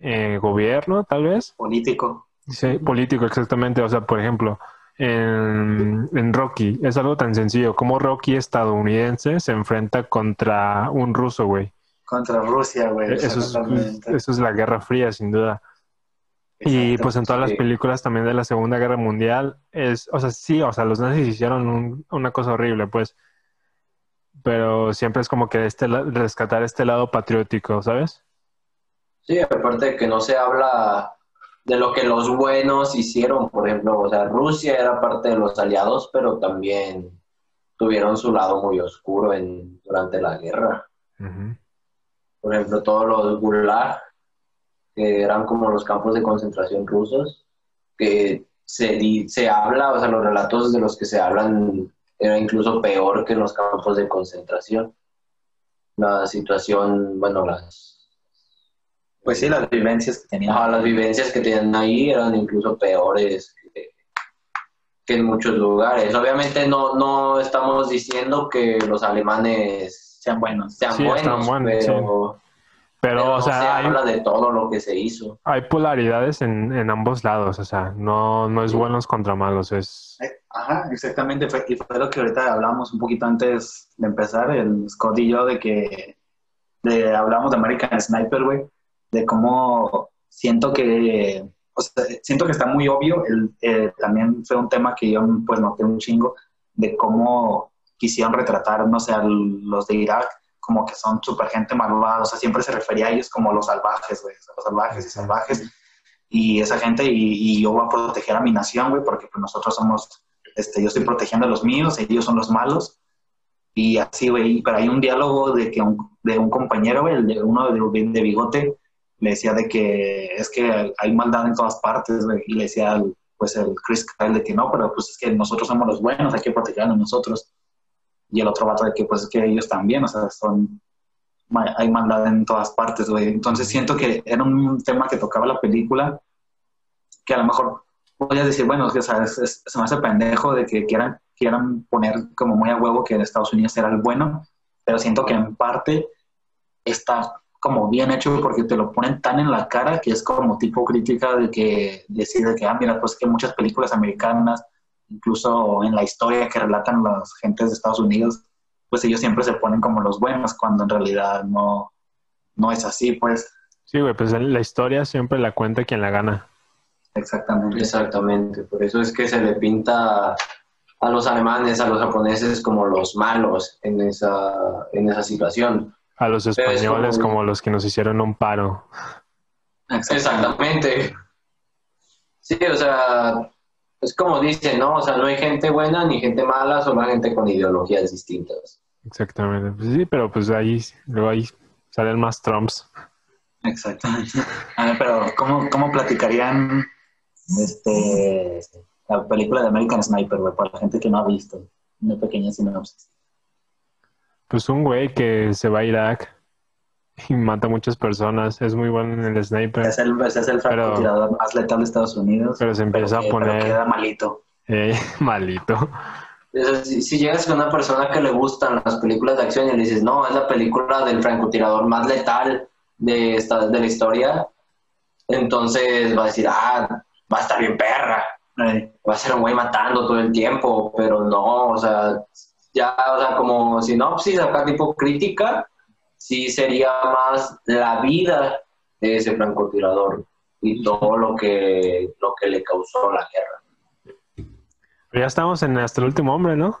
eh, gobierno, tal vez. político. Sí, político, exactamente. O sea, por ejemplo, en, en Rocky es algo tan sencillo como Rocky estadounidense se enfrenta contra un ruso, güey. Contra Rusia, güey. Eso es, exactamente. eso es la Guerra Fría, sin duda. Y pues en todas las películas también de la Segunda Guerra Mundial es, o sea, sí, o sea, los nazis hicieron un- una cosa horrible, pues, pero siempre es como que este rescatar este lado patriótico, ¿sabes? Sí, aparte de que no se habla de lo que los buenos hicieron, por ejemplo, o sea, Rusia era parte de los aliados, pero también tuvieron su lado muy oscuro en, durante la guerra. Por ejemplo, todos los gulag, que eran como los campos de concentración rusos, que se, se habla, o sea, los relatos de los que se hablan era incluso peor que en los campos de concentración. La situación, bueno, las Pues sí, las vivencias que tenían. Ajá, las vivencias que tienen ahí eran incluso peores que, que en muchos lugares. Obviamente no, no estamos diciendo que los alemanes sean buenos. sean Sí, están buenos, buenos, pero, Pero, pero o se sea, hay, habla de todo lo que se hizo. hay polaridades en, en ambos lados, o sea, no, no es buenos contra malos, es... Eh, Ajá, exactamente. Fue, y fue lo que ahorita hablamos un poquito antes de empezar, el Scott y yo, de que de, hablamos de American Sniper, güey, de cómo siento que, o sea, siento que está muy obvio. El, eh, también fue un tema que yo pues noté un chingo de cómo quisieron retratar, no sé, a los de Irak como que son súper gente malvada, o sea, siempre se refería a ellos como los salvajes, güey, los salvajes y salvajes, y esa gente, y, y yo voy a proteger a mi nación, güey, porque pues nosotros somos, este, yo estoy protegiendo a los míos, ellos son los malos, y así, güey, pero hay un diálogo de que un, de un compañero, güey, de uno de, de bigote, le decía de que es que hay maldad en todas partes, güey, y le decía al, pues el Chris Kyle de que no, pero pues es que nosotros somos los buenos, hay que protegernos nosotros. Y el otro vato de que pues es que ellos también, o sea, son, hay maldad en todas partes, güey. Entonces siento que era un tema que tocaba la película, que a lo mejor podías decir, bueno, que o sea, es- es- se me hace pendejo de que quieran, quieran poner como muy a huevo que Estados Unidos era el bueno, pero siento que en parte está como bien hecho porque te lo ponen tan en la cara que es como tipo crítica de que decide que, ah, mira, pues que muchas películas americanas, incluso en la historia que relatan las gentes de Estados Unidos, pues ellos siempre se ponen como los buenos cuando en realidad no, no es así, pues Sí, güey, pues la historia siempre la cuenta quien la gana. exactamente. Exactamente, por eso es que se le pinta a los alemanes, a los japoneses como los malos en esa, en esa situación. A los españoles como- como los que nos hicieron un paro. Exactamente. Sí, o sea, es como dicen, ¿no? O sea, no hay gente buena ni gente mala, solo hay gente con ideologías distintas. Exactamente. Pues sí, pero pues ahí, luego ahí salen más Trumps. Exactamente. A ver, pero ¿cómo, cómo platicarían este, la película de American Sniper, güey, para la gente que no ha visto? Una pequeña sinopsis. Pues un güey que se va a Irak [LAUGHS] y mata a muchas personas. Es muy bueno en el sniper. Es el, es el francotirador más letal de Estados Unidos. Pero se empieza que- a poner pero queda malito. eh, [LAUGHS] malito. Si, si llegas con una persona que le gustan las películas de acción y le dices, no, es la película del francotirador más letal de, esta, de la historia, entonces va a decir, ah, va a estar bien perra. Eh, va a ser un güey matando todo el tiempo, pero no, o sea, ya, o sea, como sinopsis acá tipo crítica, sí sería más la vida de ese francotirador y todo lo que, lo que le causó la guerra. Ya estamos en hasta el último hombre, ¿no?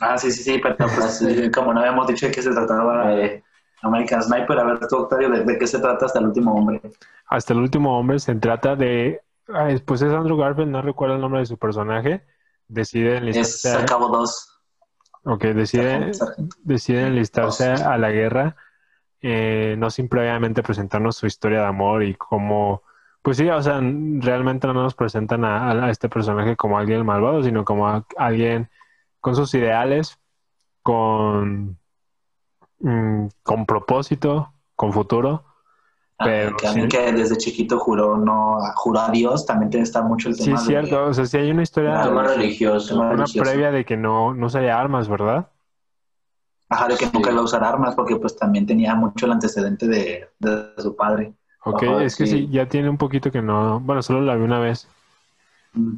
Ah, sí, sí, sí, pero pues, [LAUGHS] eh, como no habíamos dicho de qué se trataba de American Sniper, a ver tú, Octavio, ¿de, de qué se trata hasta el último hombre? Hasta el último hombre se trata de. ay, pues es Andrew Garfield, no recuerdo el nombre de su personaje. Decide Es enlistarse. al cabo dos. Ok, decide, Sargento. decide enlistarse a la guerra, eh, no sin previamente presentarnos su historia de amor y cómo, pues sí, o sea, realmente no nos presentan a, a este personaje como alguien malvado, sino como a- alguien con sus ideales, con, mm, con propósito, con futuro. Ah, Pero que alguien sí. que desde chiquito juró no juró a Dios, también te está mucho el Sí, tema de- cierto, o sea, sí hay una historia, Tema sí. religioso. Una religioso. previa de que no, no usaría armas, ¿verdad? Ajá, de que Sí. nunca iba a usar armas porque pues también tenía mucho el antecedente de, de su padre. Ok, Ajá, es que sí. sí, ya tiene un poquito que no, bueno, solo la vi una vez. Mm.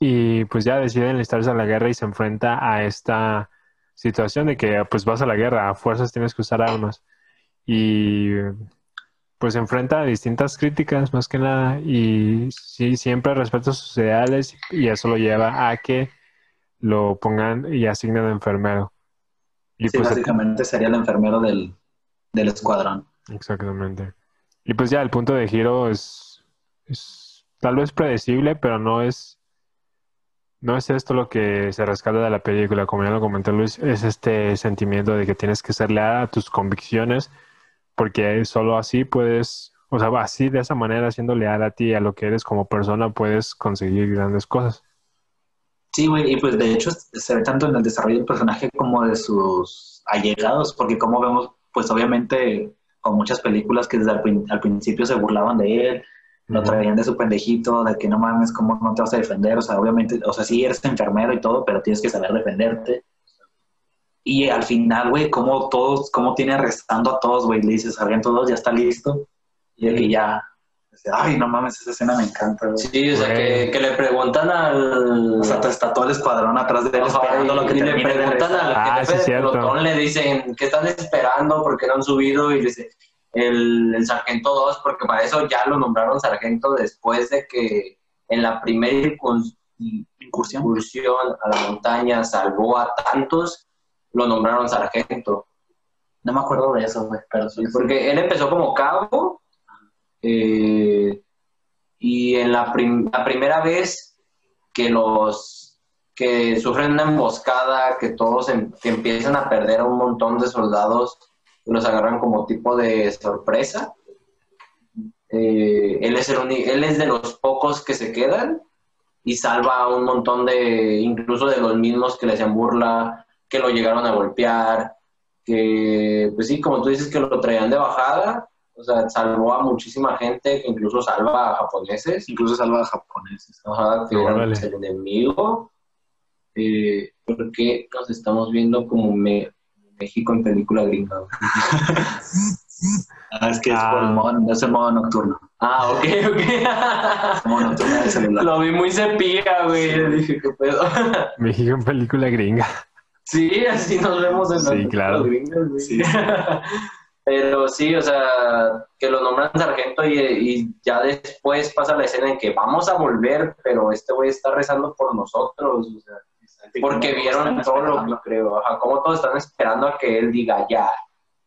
Y pues ya decide enlistarse a la guerra y se enfrenta a esta situación de que pues vas a la guerra, a fuerzas tienes que usar armas. Y pues se enfrenta a distintas críticas más que nada y sí, siempre respeta sus ideales y eso lo lleva a que lo pongan y asignen de enfermero. Y Sí, pues básicamente sería el enfermero del, del escuadrón. exactamente. Y pues ya el punto de giro es, es tal vez predecible, pero no es no es esto lo que se rescata de la película, como ya lo comentó Luis, es este sentimiento de que tienes que ser leal a tus convicciones, porque solo así puedes, o sea, así de esa manera, siendo leal a ti y a lo que eres como persona, puedes conseguir grandes cosas. Sí, güey, y pues de hecho se ve tanto en el desarrollo del personaje como de sus allegados, porque como vemos, pues obviamente con muchas películas que desde al principio se burlaban de él, lo traían de su pendejito, de que no mames, ¿cómo no te vas a defender? O sea, obviamente, o sea, sí eres enfermero y todo, pero tienes que saber defenderte. Y al final, güey, como todos, cómo tiene arrestando a todos, güey, le dices, sargento todos, ya está listo. Y que ya, ay, no mames, esa escena me encanta, güey. Sí, o sea, que, que le preguntan al... O sea, está todo el escuadrón atrás de él Ajá, esperando lo que y le preguntan al Ah, jefe sí, del cierto. pelotón, le dicen que están esperando porque no han subido y le dice el, el sargento 2, porque para eso ya lo nombraron sargento después de que en la primera incurs- Incursión. incursión a la montaña salvó a tantos, lo nombraron sargento. No me acuerdo de eso, güey, pero sí. Porque él empezó como cabo eh, y en la, prim- la primera vez que los que sufren una emboscada, que todos em- que empiezan a perder a un montón de soldados, los agarran como tipo de sorpresa. Eh, él, es el él es de los pocos que se quedan y salva a un montón de, incluso de los mismos que le hacían burla, que lo llegaron a golpear, que, pues sí, como tú dices, que lo traían de bajada, o sea, salvó a muchísima gente, que incluso salva a japoneses, Incluso salva a japoneses. ajá, que eran Órale. el enemigo. Eh, ¿Por qué nos estamos viendo como me- México en película gringa? [LAUGHS] Ah, es que es Ah. por el modo, es el modo nocturno. Ah, ok, ok. El modo nocturno del celular. Lo vi muy cepilla, güey. Sí. Dije, ¿qué pedo? México en película gringa. Sí, así nos vemos en las Sí, claro. gringas, güey. Sí. [LAUGHS] Pero sí, o sea, que lo nombran sargento y, y ya después pasa la escena en que vamos a volver, pero este güey está rezando por nosotros, o sea, porque vieron todo lo que creo, ajá, como todos están esperando a que él diga ya,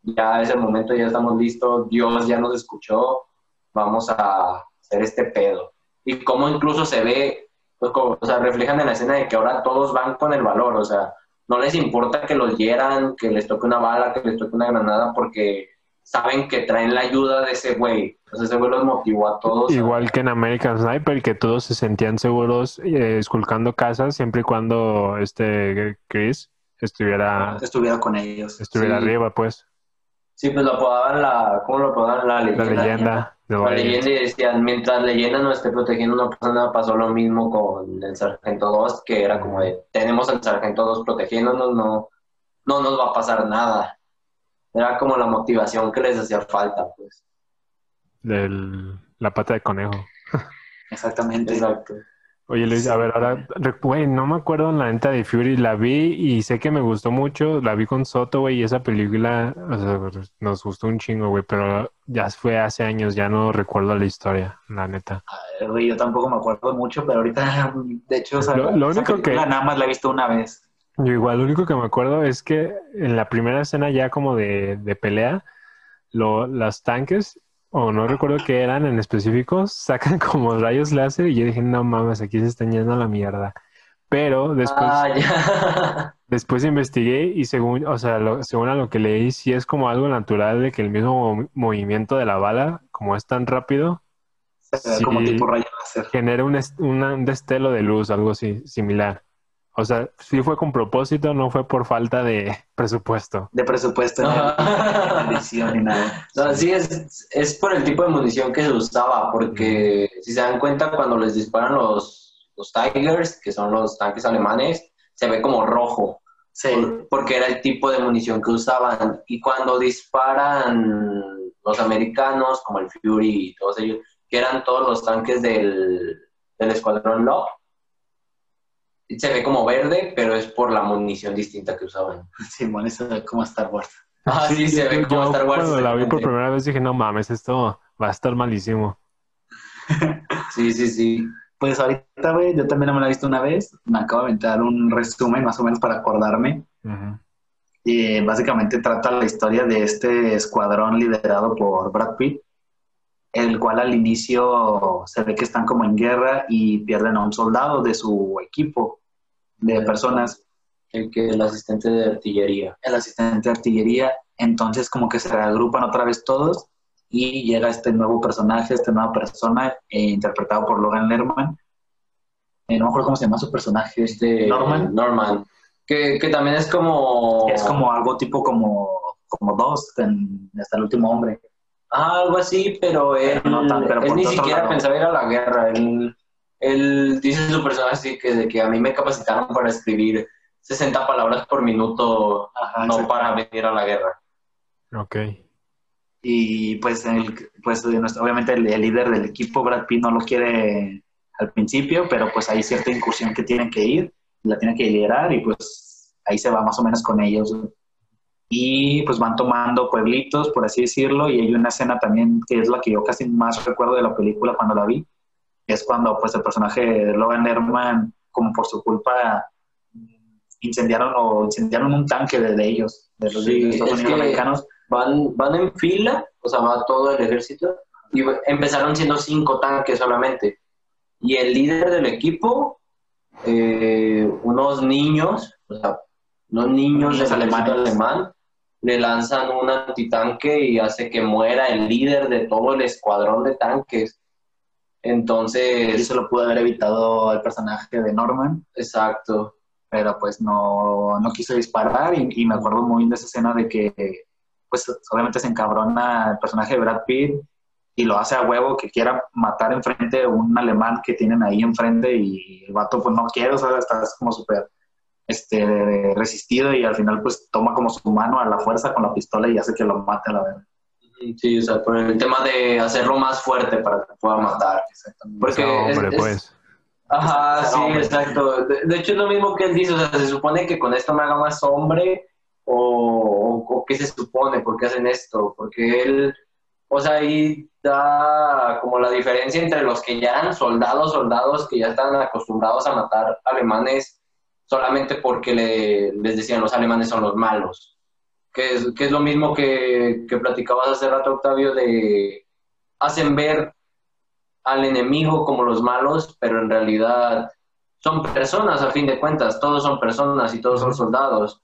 ya es el momento, ya estamos listos, Dios ya nos escuchó, vamos a hacer este pedo. Y cómo incluso se ve, pues, como- o sea, reflejan en la escena de que ahora todos van con el valor, o sea, no les importa que los hieran, que les toque una bala, que les toque una granada, porque saben que traen la ayuda de ese güey. Entonces ese güey los motivó a todos. a- Igual que en American Sniper, que todos se sentían seguros eh, esculcando casas siempre y cuando este Chris estuviera, Estuviera con ellos. estuviera Sí. arriba, pues. Sí, pues lo apodaban la... ¿Cómo lo apodaban? La La leyenda. La leyenda y decían, mientras leyenda no esté protegiendo a una persona, pasó lo mismo con el Sargento 2, que era como de, tenemos al Sargento 2 protegiéndonos, no, no nos va a pasar nada. Era como la motivación que les hacía falta, pues. del- la pata de conejo. Exactamente. Exacto. Oye, Luis, a ver, ahora, güey, no me acuerdo en la neta de Fury, la vi y sé que me gustó mucho, la vi con Soto, güey, y esa película, o sea, nos gustó un chingo, güey, pero ya fue hace años, ya no recuerdo la historia, la neta. Güey, yo tampoco me acuerdo mucho, pero ahorita, de hecho, o sea, Lo- lo esa único película que- nada más la he visto una vez. Yo igual, lo único que me acuerdo es que en la primera escena ya como de, de pelea, lo, las tanques, o no recuerdo qué eran en específico, sacan [LAUGHS] como rayos láser y yo dije, no mames, aquí se están yendo a la mierda. Pero después... Ah. [LAUGHS] Después investigué y según, o sea, lo- según a lo que leí, sí es como algo natural de que el mismo mo- movimiento de la bala, como es tan rápido, Sí. Como tipo rayo láser. genera un, una- un destelo de luz, algo así, similar. O sea, sí fue con propósito, no fue por falta de [LAUGHS] presupuesto. De presupuesto en edición ni nada. [LAUGHS] No, sí, es, es por el tipo de munición que se usaba, porque si se dan cuenta, cuando les disparan los, los Tigers, que son los tanques alemanes, se ve como rojo, Sí. por- porque era el tipo de munición que usaban. Y cuando disparan los americanos, como el Fury y todos ellos, que eran todos los tanques del, del escuadrón Love, se ve como verde, pero es por la munición distinta que usaban. [LAUGHS] Simón, eso es como Star Wars. Ah, sí, se ve como Star Wars. Cuando la vi por primera vez dije, no mames, esto va a estar malísimo. [LAUGHS] Sí, sí, sí. Pues ahorita, güey, yo también no me la he visto una vez. Me acabo de aventar un resumen más o menos para acordarme. Y básicamente trata la historia de este escuadrón liderado por Brad Pitt, el cual al inicio se ve que están como en guerra y pierden a un soldado de su equipo de personas, El que el asistente de artillería. el asistente de artillería. Entonces como que se reagrupan otra vez todos y llega este nuevo personaje, esta nueva persona eh, interpretado por Logan Lerman. Eh, no me acuerdo cómo se llama su personaje, este Norman. Norman. Que, que también es como. Es como algo tipo como, como dos, en- hasta el último hombre. Ah, algo así, pero él, no tan- pero él ni siquiera lado. pensaba ir a la guerra. Él, él dice en su personaje así que, de que a mí me capacitaron para escribir 60 palabras por minuto, Ajá, no para venir a la guerra. Ok. Y pues, el, pues obviamente el, el líder del equipo, Brad Pitt, no lo quiere al principio, pero pues hay cierta incursión que tienen que ir, la tienen que liderar y pues ahí se va más o menos con ellos. Y pues van tomando pueblitos, por así decirlo, y hay una escena también que es la que yo casi más recuerdo de la película cuando la vi, es cuando pues el personaje de Logan Lerman, como por su culpa, incendiaron o incendiaron un tanque de, de ellos, de los Sí, de Estados es Unidos americanos. Van, van en fila, o sea, va todo el ejército, y empezaron siendo cinco tanques solamente. Y el líder del equipo, eh, unos niños, o sea, unos niños Niños del alemanes. alemán, le lanzan un antitanque y hace que muera el líder de todo el escuadrón de tanques. Entonces, eso lo pudo haber evitado el personaje de Norman, exacto. pero pues no, no quiso disparar y, y me acuerdo muy bien de esa escena de que pues obviamente se encabrona el personaje de Brad Pitt y lo hace a huevo que quiera matar enfrente a un alemán que tienen ahí enfrente y el vato pues no quiere, o sea, está como súper este, resistido y al final pues toma como su mano a la fuerza con la pistola y hace que lo mate a la verdad. Sí, o sea, por el tema de hacerlo más fuerte para que pueda matar. Exactamente. Porque No, hombre, es- pues. Ajá, sí, hombre. exacto. De, de hecho, es lo mismo que él dice, o sea, se supone que con esto me haga más hombre, o, o qué se supone, por qué hacen esto, porque él, o sea, ahí da como la diferencia entre los que ya eran soldados, soldados que ya están acostumbrados a matar alemanes solamente porque le- les decían los alemanes son los malos, que es, que es lo mismo que, que platicabas hace rato, Octavio, de hacen ver al enemigo como los malos, pero en realidad son personas a fin de cuentas, todos son personas y todos son soldados.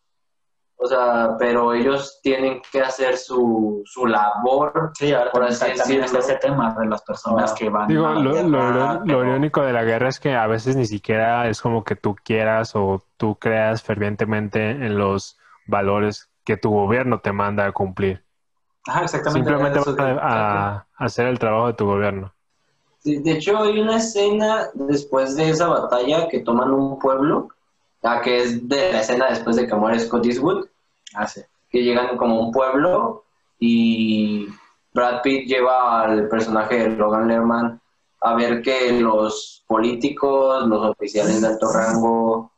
O sea, pero ellos tienen que hacer su, su labor. Sí, ahora Por también, así decirlo. ese tema de las personas que van Digo, a lo, lo- guerra, lo- lo pero- irónico de la guerra es que a veces ni siquiera es como que tú quieras o tú creas fervientemente en los valores que tu gobierno te manda a cumplir. Ajá, exactamente. Simplemente eso- vas a, a hacer el trabajo de tu gobierno. Sí, De hecho, hay una escena después de esa batalla que toman un pueblo, la que es de la escena después de que muere Scott Eastwood, Ah, sí. que llegan como un pueblo y Brad Pitt lleva al personaje de Logan Lerman a ver que los políticos, los oficiales de alto rango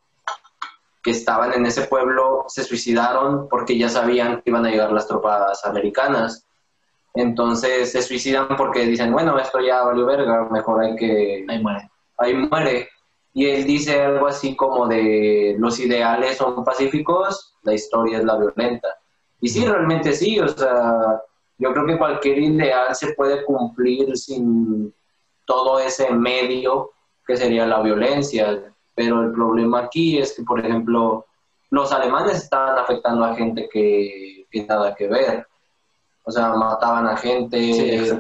que estaban en ese pueblo se suicidaron porque ya sabían que iban a llegar las tropas americanas. Entonces se suicidan porque dicen, bueno, esto ya valió verga, mejor hay que... Ahí muere. Ahí muere. Y él dice algo así como de los ideales son pacíficos, la historia es la violenta. Y sí, realmente sí, o sea, yo creo que cualquier ideal se puede cumplir sin todo ese medio que sería la violencia. Pero el problema aquí es que, por ejemplo, los alemanes estaban afectando a gente que, que nada que ver. O sea, mataban a gente, Sí,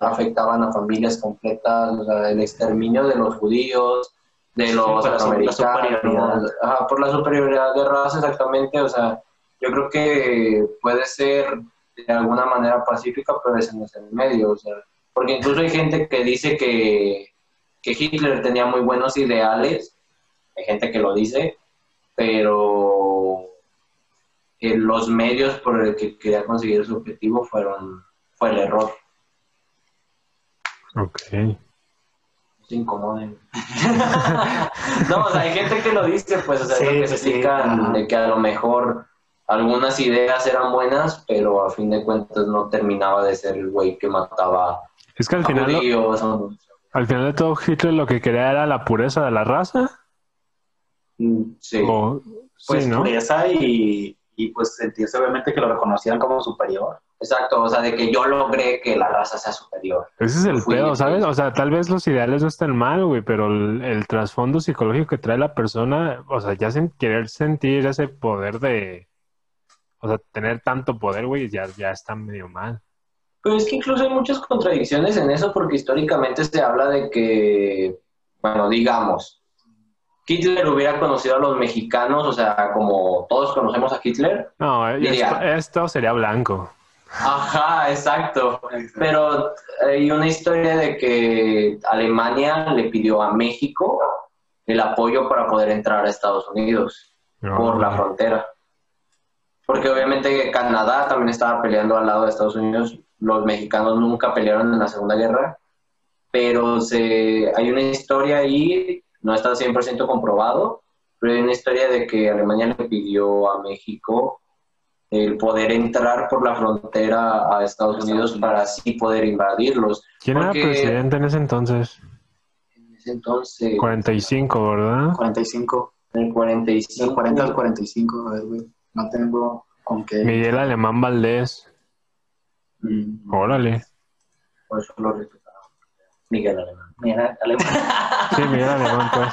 afectaban a familias completas, o sea, el exterminio de los judíos, de Sí, los la superioridad. afroamericanos, ajá, por la superioridad de raza, exactamente. O sea, yo creo que puede ser de alguna manera pacífica, pero ese no es el medio. O sea, porque incluso hay gente que dice que, que Hitler tenía muy buenos ideales, hay gente que lo dice, pero que los medios por el que quería conseguir su objetivo fueron fue el error. Ok. Se incomoden. [LAUGHS] no, o sea, hay gente que lo dice, pues, o sea, Sí, es lo que sí, explican de que a lo mejor algunas ideas eran buenas, pero a fin de cuentas no terminaba de ser el güey que mataba Es que al a final, lo- judíos. o- al final de todo, Hitler lo que quería era la pureza de la raza. Mm, Sí. O, Pues sí, ¿no? pureza y, y pues sentirse obviamente que lo reconocieran como superior. Exacto, o sea, de que yo logré que la raza sea superior. Ese es el Fui- pedo, ¿sabes? O sea, tal vez los ideales no estén mal, güey, pero el, el trasfondo psicológico que trae la persona, o sea, ya sin querer sentir ese poder de, o sea, tener tanto poder, güey, ya, ya está medio mal. Pero es que incluso hay muchas contradicciones en eso porque históricamente se habla de que, bueno, digamos, Hitler hubiera conocido a los mexicanos, o sea, como todos conocemos a Hitler. No, Diría. esto, esto sería blanco. Ajá, exacto. Pero hay una historia de que Alemania le pidió a México el apoyo para poder entrar a Estados Unidos por la frontera. Porque obviamente Canadá también estaba peleando al lado de Estados Unidos. Los mexicanos nunca pelearon en la Segunda Guerra, pero se, hay una historia ahí, no está 100% comprobado, pero hay una historia de que Alemania le pidió a México el poder entrar por la frontera a Estados Unidos para así poder invadirlos. ¿Quién era porque- presidente en ese entonces? En ese entonces, 45, ¿verdad? 45. en el Del 45, 40 al 45, a ver, güey. No tengo con qué. Miguel Alemán Valdés. Mm, Órale. por eso lo respetaba. Miguel Alemán. Mira, alemán. [LAUGHS] Sí, Miguel Alemán, pues.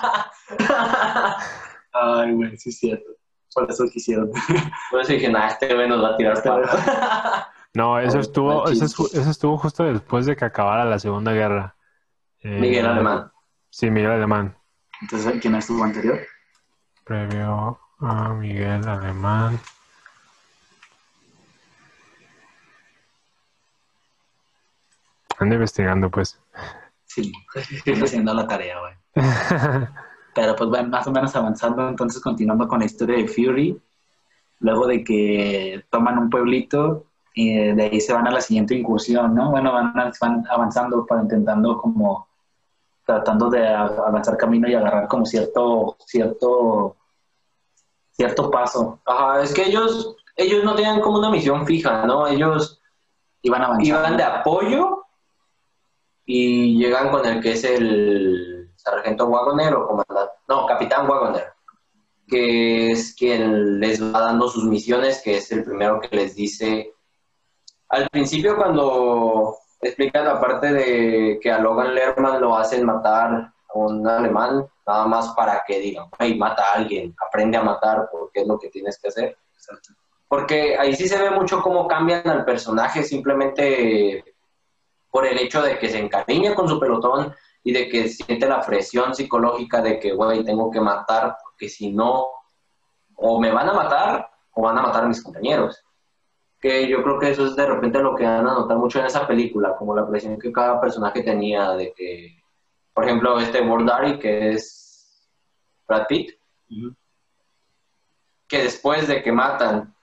Ay, güey, sí es cierto. Por eso quisieron. Por eso dije, nah, este güey nos va a tirar Este. [LAUGHS] No, eso estuvo, eso, eso estuvo justo después de que acabara la Segunda Guerra. Eh, Miguel Alemán. Sí, Miguel Alemán. Entonces, ¿quién estuvo anterior? Previo a Miguel Alemán. Ando investigando, pues. Sí, estoy haciendo la tarea, güey. [LAUGHS] Pero pues bueno, más o menos avanzando, entonces continuando con la historia de Fury, luego de que toman un pueblito y de ahí se van a la siguiente incursión, ¿no? Bueno, van, van avanzando para intentando como tratando de avanzar camino y agarrar como cierto, cierto, cierto paso. Ajá, es que ellos, ellos no tenían como una misión fija, ¿no? Ellos Iban avanzando. iban de apoyo y llegan con el que es el sargento Wagoner o comandante, no, capitán Wagoner, que es quien les va dando sus misiones, que es el primero que les dice, al principio cuando explican la parte de que a Logan Lerman lo hacen matar a un alemán, nada más para que digan, hey, mata a alguien, aprende a matar porque es lo que tienes que hacer. Porque ahí sí se ve mucho cómo cambian al personaje simplemente por el hecho de que se encariña con su pelotón y de que siente la presión psicológica de que, güey, tengo que matar porque si no, o me van a matar o van a matar a mis compañeros. Que yo creo que eso es de repente lo que van a notar mucho en esa película, como la presión que cada personaje tenía de que, por ejemplo, este Wardari, que es Brad Pitt, que después de que matan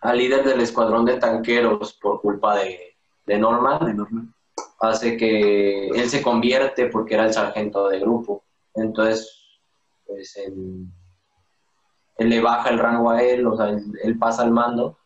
al líder del escuadrón de tanqueros por culpa de, de Norman. Hace que él se convierte porque era el sargento de grupo. Entonces, pues él, él le baja el rango a él, o sea, él, él pasa al mando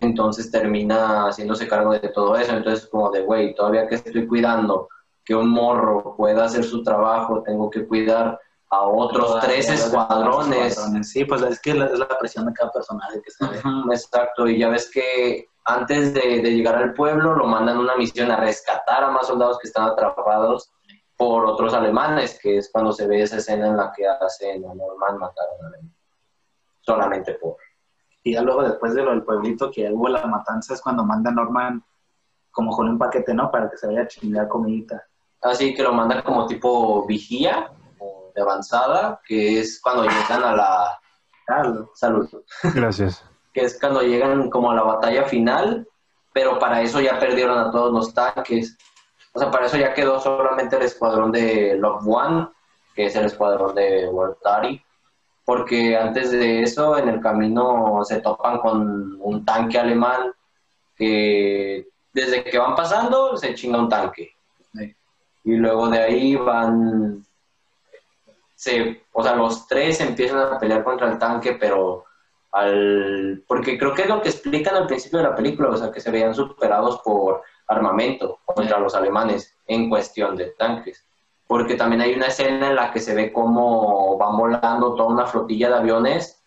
entonces termina haciéndose cargo de todo eso. Entonces, como de, güey, todavía que estoy cuidando que un morro pueda hacer su trabajo, tengo que cuidar a otros tres escuadrones. Sí, pues es que es la presión de cada personaje que se ve. exacto, y ya ves que antes de, de, llegar al pueblo lo mandan una misión a rescatar a más soldados que están atrapados por otros alemanes, que es cuando se ve esa escena en la que hacen a Norman matar a un alemán. Solamente por y ya luego después de lo del pueblito que hubo la matanza es cuando manda Norman como con un paquete, ¿no? Para que se vaya a chingar comidita. Así que lo manda como tipo vigía de avanzada, que es cuando llegan a la... Salud. Gracias. Que es cuando llegan como a la batalla final, pero para eso ya perdieron a todos los tanques. O sea, para eso ya quedó solamente el escuadrón de Love One, que es el escuadrón de World porque antes de eso en el camino se topan con un tanque alemán que desde que van pasando se chinga un tanque. Y luego de ahí van, se, o sea, los tres empiezan a pelear contra el tanque, pero al, porque creo que es lo que explican al principio de la película, o sea, que se veían superados por armamento contra los alemanes en cuestión de tanques. Porque también hay una escena en la que se ve cómo van volando toda una flotilla de aviones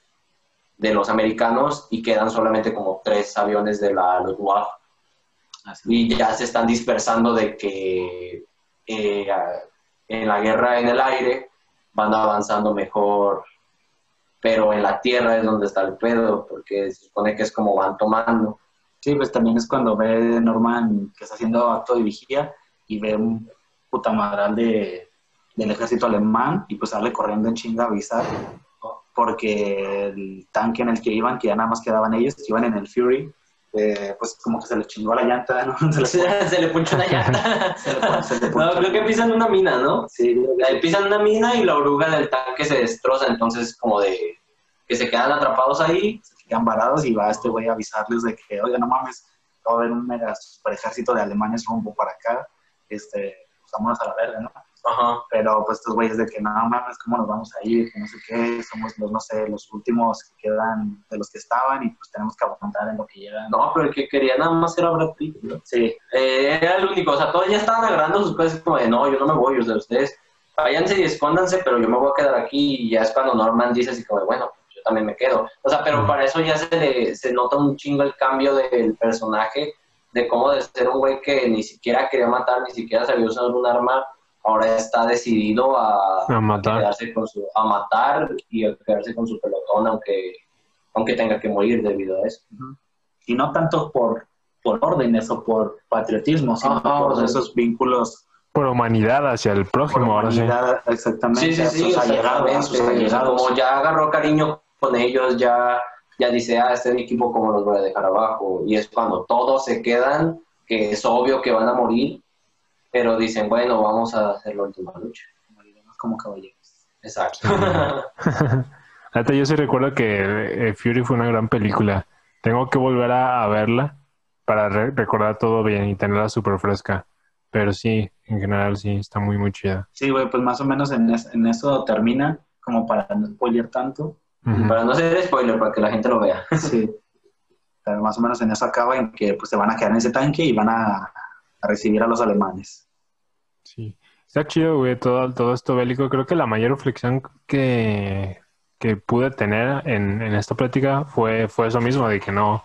de los americanos y quedan solamente como tres aviones de la Luftwaffe. Y ya se están dispersando de que eh, en la guerra en el aire van avanzando mejor, pero en la tierra es donde está el pedo, porque se supone que es como van tomando. Sí, pues también es cuando ve Norman que está haciendo acto de vigía y ve un puta madral de, del ejército alemán y pues sale corriendo en chinga a avisar porque el tanque en el que iban, que ya nada más quedaban ellos, iban en el Fury, eh, pues como que se le chingó la llanta, ¿no? [LAUGHS] Se le, se le punchó una [LAUGHS] llanta. No, creo que pisan una mina, ¿no? Sí. Pisan una mina y la oruga del tanque se destroza, entonces como de que se quedan atrapados ahí. Se quedan varados y va este güey a avisarles de que, oiga, no mames, va a haber un mega super ejército de alemanes rumbo para acá, este, vámonos a la verga, ¿no? Ajá. Pero pues estos güeyes de que no mames, ¿cómo nos vamos a ir? Que no sé qué, somos los, no sé, los últimos que quedan de los que estaban y pues tenemos que aguantar en lo que llegan. No, pero el que quería nada más era Brad Pitt, ¿no? Sí. Eh, era el único, o sea, todos ya estaban agarrando sus cosas como de, no, yo no me voy, o sea, ustedes váyanse y escóndanse, pero yo me voy a quedar aquí y ya es cuando Norman dice así como, de, bueno, yo también me quedo. O sea, pero para eso ya se, le, se nota un chingo el cambio del personaje, de cómo de ser un güey que ni siquiera quería matar, ni siquiera sabía usar un arma, ahora está decidido a, A matar. quedarse con su, a matar y a quedarse con su pelotón, aunque, aunque tenga que morir debido a eso. Y no tanto por, por órdenes o por patriotismo, sino Ajá, por esos vínculos. Por humanidad hacia el por prójimo, ahora sí. humanidad, Exactamente. Sí, sí, a sí, sus allegados, a sus exactamente. O sea, allegados. como ya agarró cariño con ellos, ya, ya dice, ah, este es mi equipo, ¿cómo los voy a dejar abajo? Y es cuando todos se quedan, que es obvio que van a morir, pero dicen, bueno, vamos a hacer la última lucha. como caballeros. Exacto. [LAUGHS] Neta, yo sí recuerdo que eh, Fury fue una gran película. Tengo que volver a, a verla para re- recordar todo bien y tenerla súper fresca. Pero sí, en general sí, está muy, muy chida. Sí, güey, pues más o menos en, es- en eso termina, como para no spoiler tanto. Ujú. Para no ser spoiler, para que la gente lo vea. Sí. [LAUGHS] Pero más o menos en eso acaba en que pues se van a quedar en ese tanque y van a, a recibir a los alemanes. Sí. Está chido, güey, todo, todo esto bélico. Creo que la mayor reflexión que, que pude tener en, en esta plática fue, fue eso mismo, de que no.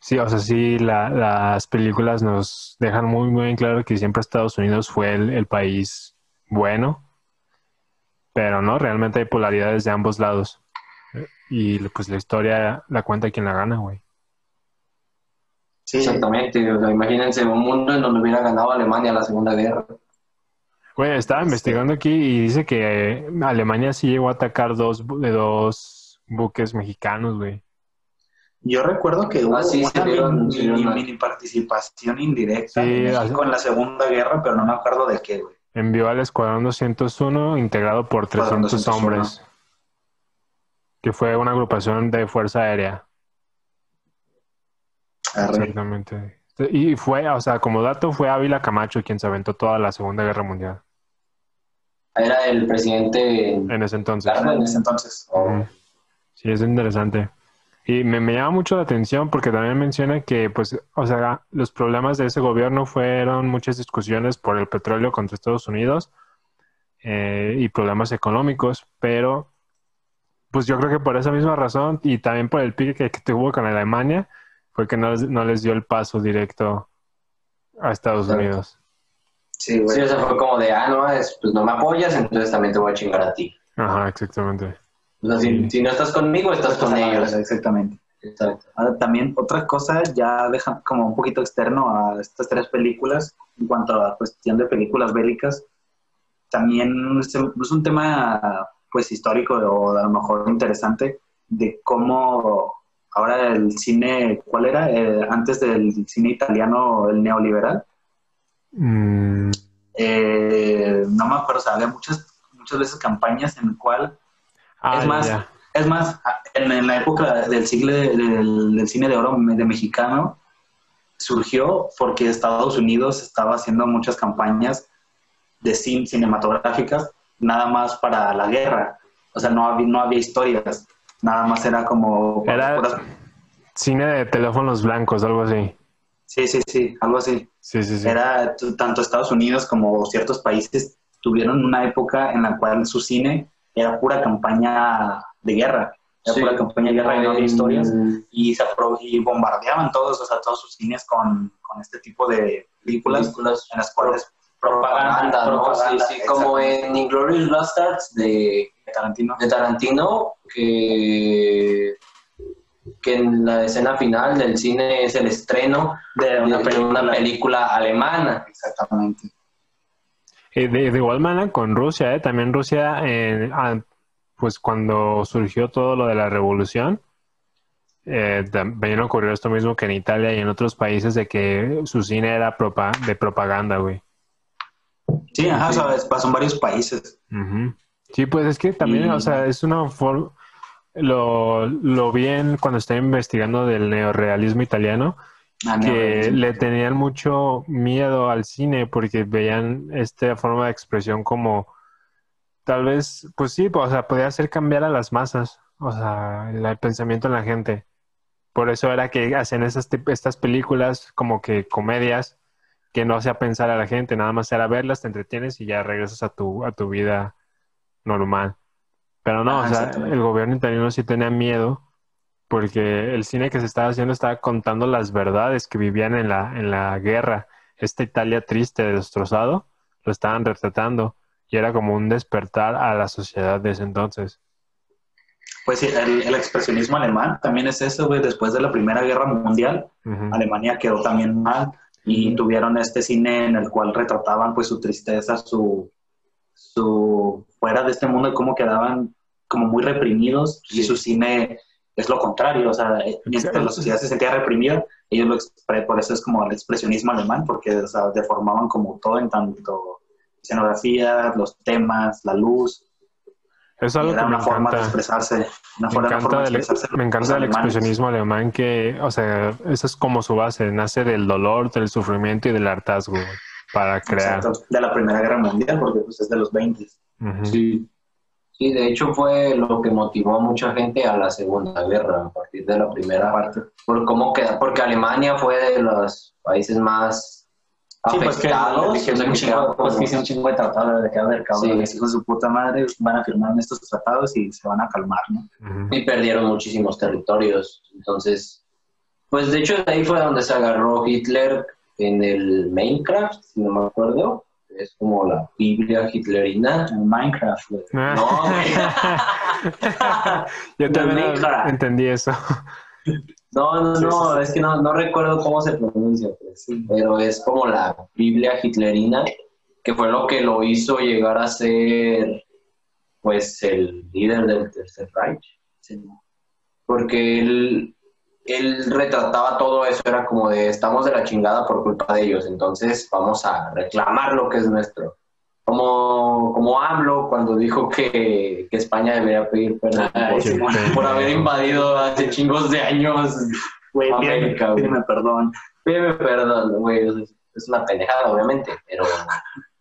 Sí, o sea, sí, la- las películas nos dejan muy, muy claro que siempre Estados Unidos fue el, el país bueno, pero no, realmente hay polaridades de ambos lados. Y pues la historia la cuenta quien la gana, güey. Sí, Exactamente. O sea, imagínense un mundo en donde hubiera ganado Alemania la Segunda Guerra. Güey, estaba investigando aquí y dice que eh, Alemania sí llegó a atacar dos, de dos buques mexicanos, güey. Yo recuerdo que hubo Ah, sí, una mini, participación indirecta Sí, de México en la Segunda Guerra, pero no me acuerdo de qué, güey. Envió al Escuadrón 201 integrado por Escuadrón 300 201. hombres, que fue una agrupación de fuerza aérea. Arre. Exactamente. Y fue, o sea, como dato, fue Ávila Camacho quien se aventó toda la Segunda Guerra Mundial. Era el presidente En ese entonces. Claro, En ese entonces. Sí, es interesante. Y me, me llama mucho la atención porque también menciona que, pues, o sea, los problemas de ese gobierno fueron muchas discusiones por el petróleo contra Estados Unidos eh, y problemas económicos, pero, pues yo creo que por esa misma razón y también por el pique que, que tuvo con Alemania, fue que no, les- no les dio el paso directo a Estados Claro. Unidos. Sí, güey. Sí, o sea, fue como de, ah, no, es, pues no me apoyas, entonces también te voy a chingar a ti. Ajá, exactamente. O sea, si, si no estás conmigo, estás con ellos. Exactamente. Exacto. Ahora, también otra cosa, ya deja como un poquito externo a estas tres películas, en cuanto a la cuestión de películas bélicas, también es es un tema pues histórico o a lo mejor interesante de cómo ahora el cine, ¿cuál era? Eh, antes del cine italiano, el neoliberal. Mm, Eh, no me acuerdo, o sea, había muchas, muchas veces campañas en cual ah, Es más. Es más, en, en la época del siglo de- del, del cine de oro de mexicano, surgió porque Estados Unidos estaba haciendo muchas campañas de cin cinematográficas, nada más para la guerra. O sea, no había, no había historias, nada más era como... Era- puras- Cine de teléfonos blancos, algo así. Sí, sí, sí, algo así. Sí, sí, sí. Era tanto Estados Unidos como ciertos países tuvieron una época en la cual su cine era pura campaña de guerra, era Sí. pura campaña de guerra y no había En- historias. y, se apro- y bombardeaban todos, o sea, todos sus cines con, con este tipo de películas películas en las cuales propaganda, ¿no? propaganda, sí, sí, como en Inglourious Basterds de, de Tarantino. de Tarantino, que, que en la escena final del cine es el estreno De una de película. una película alemana. Exactamente. Eh, De, de igual manera con Rusia, ¿eh? También Rusia, eh, ah, pues cuando surgió todo lo de la revolución, eh, también ocurrió esto mismo que en Italia y en otros países de que su cine era propa- de propaganda, güey. Sí, ajá, Sí. sabes, pasó en varios países. Ujú. Sí, pues es que también, Y- o sea, es una forma, lo, lo vi en- cuando estaba investigando del neorrealismo italiano, Ah, que no, le tenían mucho miedo al cine porque veían esta forma de expresión como tal vez, pues sí, o sea, podía hacer cambiar a las masas, o sea, el, pensamiento en la gente. Por eso era que hacían esas, estas películas como que comedias que no hacía pensar a la gente, nada más era verlas, te entretienes y ya regresas a tu, a tu vida normal. Pero no, Ah, o sea, exactamente. el gobierno italiano sí tenía miedo porque el cine que se estaba haciendo estaba contando las verdades que vivían en la, en la guerra. Esta Italia triste, destrozado, lo estaban retratando y era como un despertar a la sociedad de ese entonces. Pues sí, el, el expresionismo alemán también es eso, güey. Después de la Primera Guerra Mundial. Alemania quedó también mal y tuvieron este cine en el cual retrataban pues su tristeza, su, su fuera de este mundo y cómo quedaban como muy reprimidos y su cine es lo contrario, o sea, eh, mientras la sociedad se sentía reprimida, ellos lo expre- por eso es como el expresionismo alemán, porque o sea, deformaban como todo en tanto escenografía, los temas, la luz, es algo era que me una forma de encanta. expresarse, una Me encanta, forma de expresarse me los encanta el alemanes. expresionismo alemán que, o sea, eso es como su base, nace del dolor, del sufrimiento y del hartazgo para crear. Exacto, de la Primera Guerra Mundial, porque pues es de los 20. Ujú. Sí. Sí, de hecho fue lo que motivó a mucha gente a la Segunda Guerra, a partir de la primera Parte. por cómo queda, porque Alemania fue de los países más Sí, pues que afectados. un que chingo, quedaron pues, como- que un chingo de tratados de que, a ver, cabrón, Sí. los hijos de su puta madre van a firmar estos tratados y se van a calmar, ¿no? Ujú. y perdieron muchísimos territorios. Entonces, pues de hecho de ahí fue donde se agarró Hitler en el Minecraft, si no me acuerdo. Es como la Biblia hitlerina. En Minecraft, güey. No, [LAUGHS] Yo también Minecraft. entendí eso. No, no, no, es que no, no recuerdo cómo se pronuncia, pues, pero es como la Biblia hitlerina, que fue lo que lo hizo llegar a ser, pues, el líder del Tercer Reich. Sí. Porque él, él retrataba todo eso, era como de, estamos de la chingada por culpa de ellos, entonces vamos a reclamar lo que es nuestro. Como, como AMLO cuando dijo que, que España debería pedir perdón Ay, por, sí, bueno. por haber invadido hace chingos de años Güey, América, pídeme, perdón. Pídeme perdón, güey. Es una pendejada, obviamente, pero.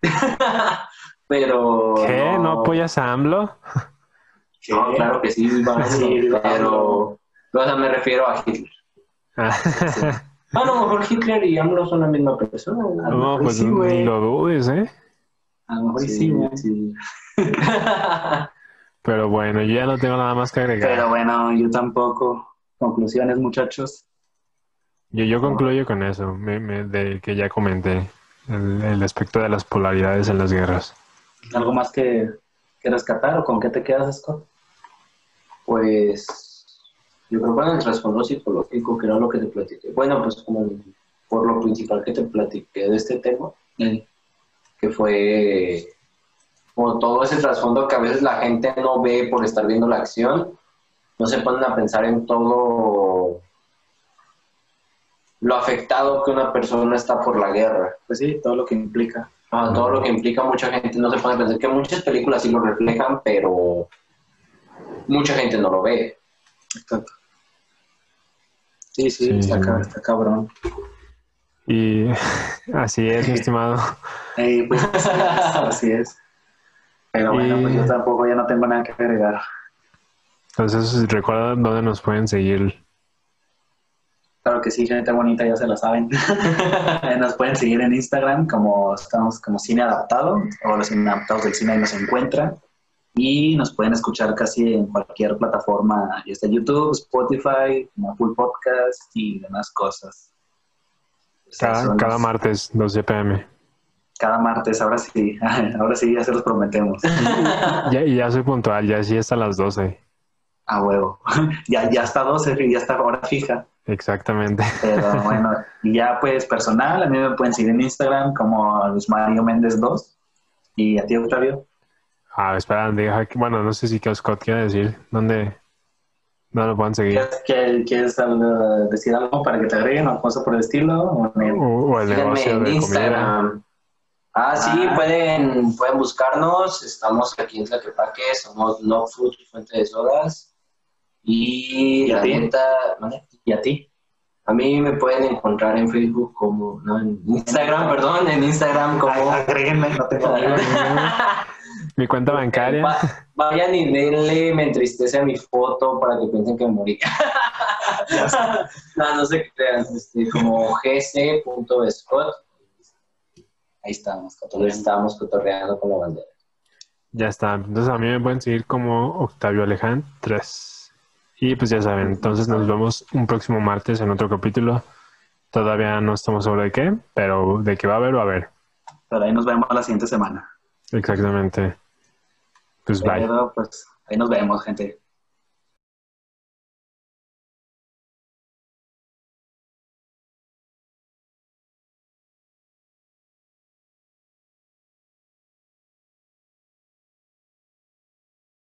[LAUGHS] pero. ¿Qué? ¿No apoyas a AMLO? No, claro que sí, Sí, [LAUGHS] pero. O sea, me refiero a Hitler. Ah, [LAUGHS] A lo mejor Hitler y AMLO son la misma persona. ¿no? no, pues Sí, lo dudes, ¿eh? A lo mejor sí, güey. sí. [LAUGHS] Pero bueno, yo ya no tengo nada más que agregar. Pero bueno, yo tampoco. Conclusiones, muchachos. Yo, yo concluyo con eso, me- me- de que ya comenté, el, el aspecto de las polaridades en las guerras. ¿Algo más que, que rescatar o con qué te quedas, Scott? Pues yo creo que en el trasfondo psicológico, que era lo que te platiqué. Bueno, pues como por lo principal que te platiqué de este tema, Eh, que fue por todo ese trasfondo que a veces la gente no ve por estar viendo la acción, no se ponen a pensar en todo lo afectado que una persona está por la guerra. pues sí, todo lo que implica. Ah, todo lo que implica mucha gente no se pone a pensar que muchas películas sí lo reflejan, pero mucha gente no lo ve. Exacto. Sí, sí, Sí, está, está cabrón. Y [LAUGHS] así es, mi [LAUGHS] estimado. Ey, pues [LAUGHS] así es. Pero bueno, Y- pues yo tampoco ya no tengo nada que agregar. Entonces, recuerda dónde nos pueden seguir. Claro que sí, gente bonita, ya se lo saben. Nos pueden seguir en Instagram como estamos como Cine Adaptado o los Cine Adaptados del Cine ahí nos encuentran. Y nos pueden escuchar casi en cualquier plataforma, ya está YouTube, Spotify, Full Podcast y demás cosas. Pues Cada, cada martes, 12 pm. cada martes, ahora sí, [LAUGHS] ahora sí, ya se los prometemos. [LAUGHS] Ya, y ya soy puntual, ya sí hasta las 12. A huevo. [LAUGHS] ya, ya está 12, ya está hora fija. Exactamente. Pero bueno, y ya pues personal, a mí me pueden seguir en Instagram como Luis Mario Méndez 2. Y a ti, Octavio. Ah, espera, deja que- bueno, no sé si que Scott quiere decir dónde, dónde lo pueden seguir. ¿Quieres, uh, decir algo para que te agreguen o cosas por el estilo? O en el- O, o el Síganme negocio en de comida. Instagram. Ah, sí, Ah. pueden, pueden buscarnos. Estamos aquí en Tlaquepaque, somos No Food Fuente de Sodas. Y ¿Y a la ti? ¿vale? ¿Y a ti? a mí me pueden encontrar en Facebook como, no, en Instagram, perdón, en Instagram como... Agréguenme, no tengo. [LAUGHS] Mi cuenta bancaria. Va- vayan y denle, me entristece a mi foto para que piensen que morí. [LAUGHS] no, no se crean, este, como gc.scott, Ahí estamos, cotorreando. estábamos cotorreando con la bandera. Ya está. Entonces a mí me pueden seguir como Octavio Aleján 3. Y pues ya saben, entonces nos vemos un próximo martes en otro capítulo. Todavía no estamos sobre de qué, pero de qué va a haber, va a haber. Pero ahí nos vemos la siguiente semana. Exactamente. Pues bye. Pero, pues ahí nos vemos, gente.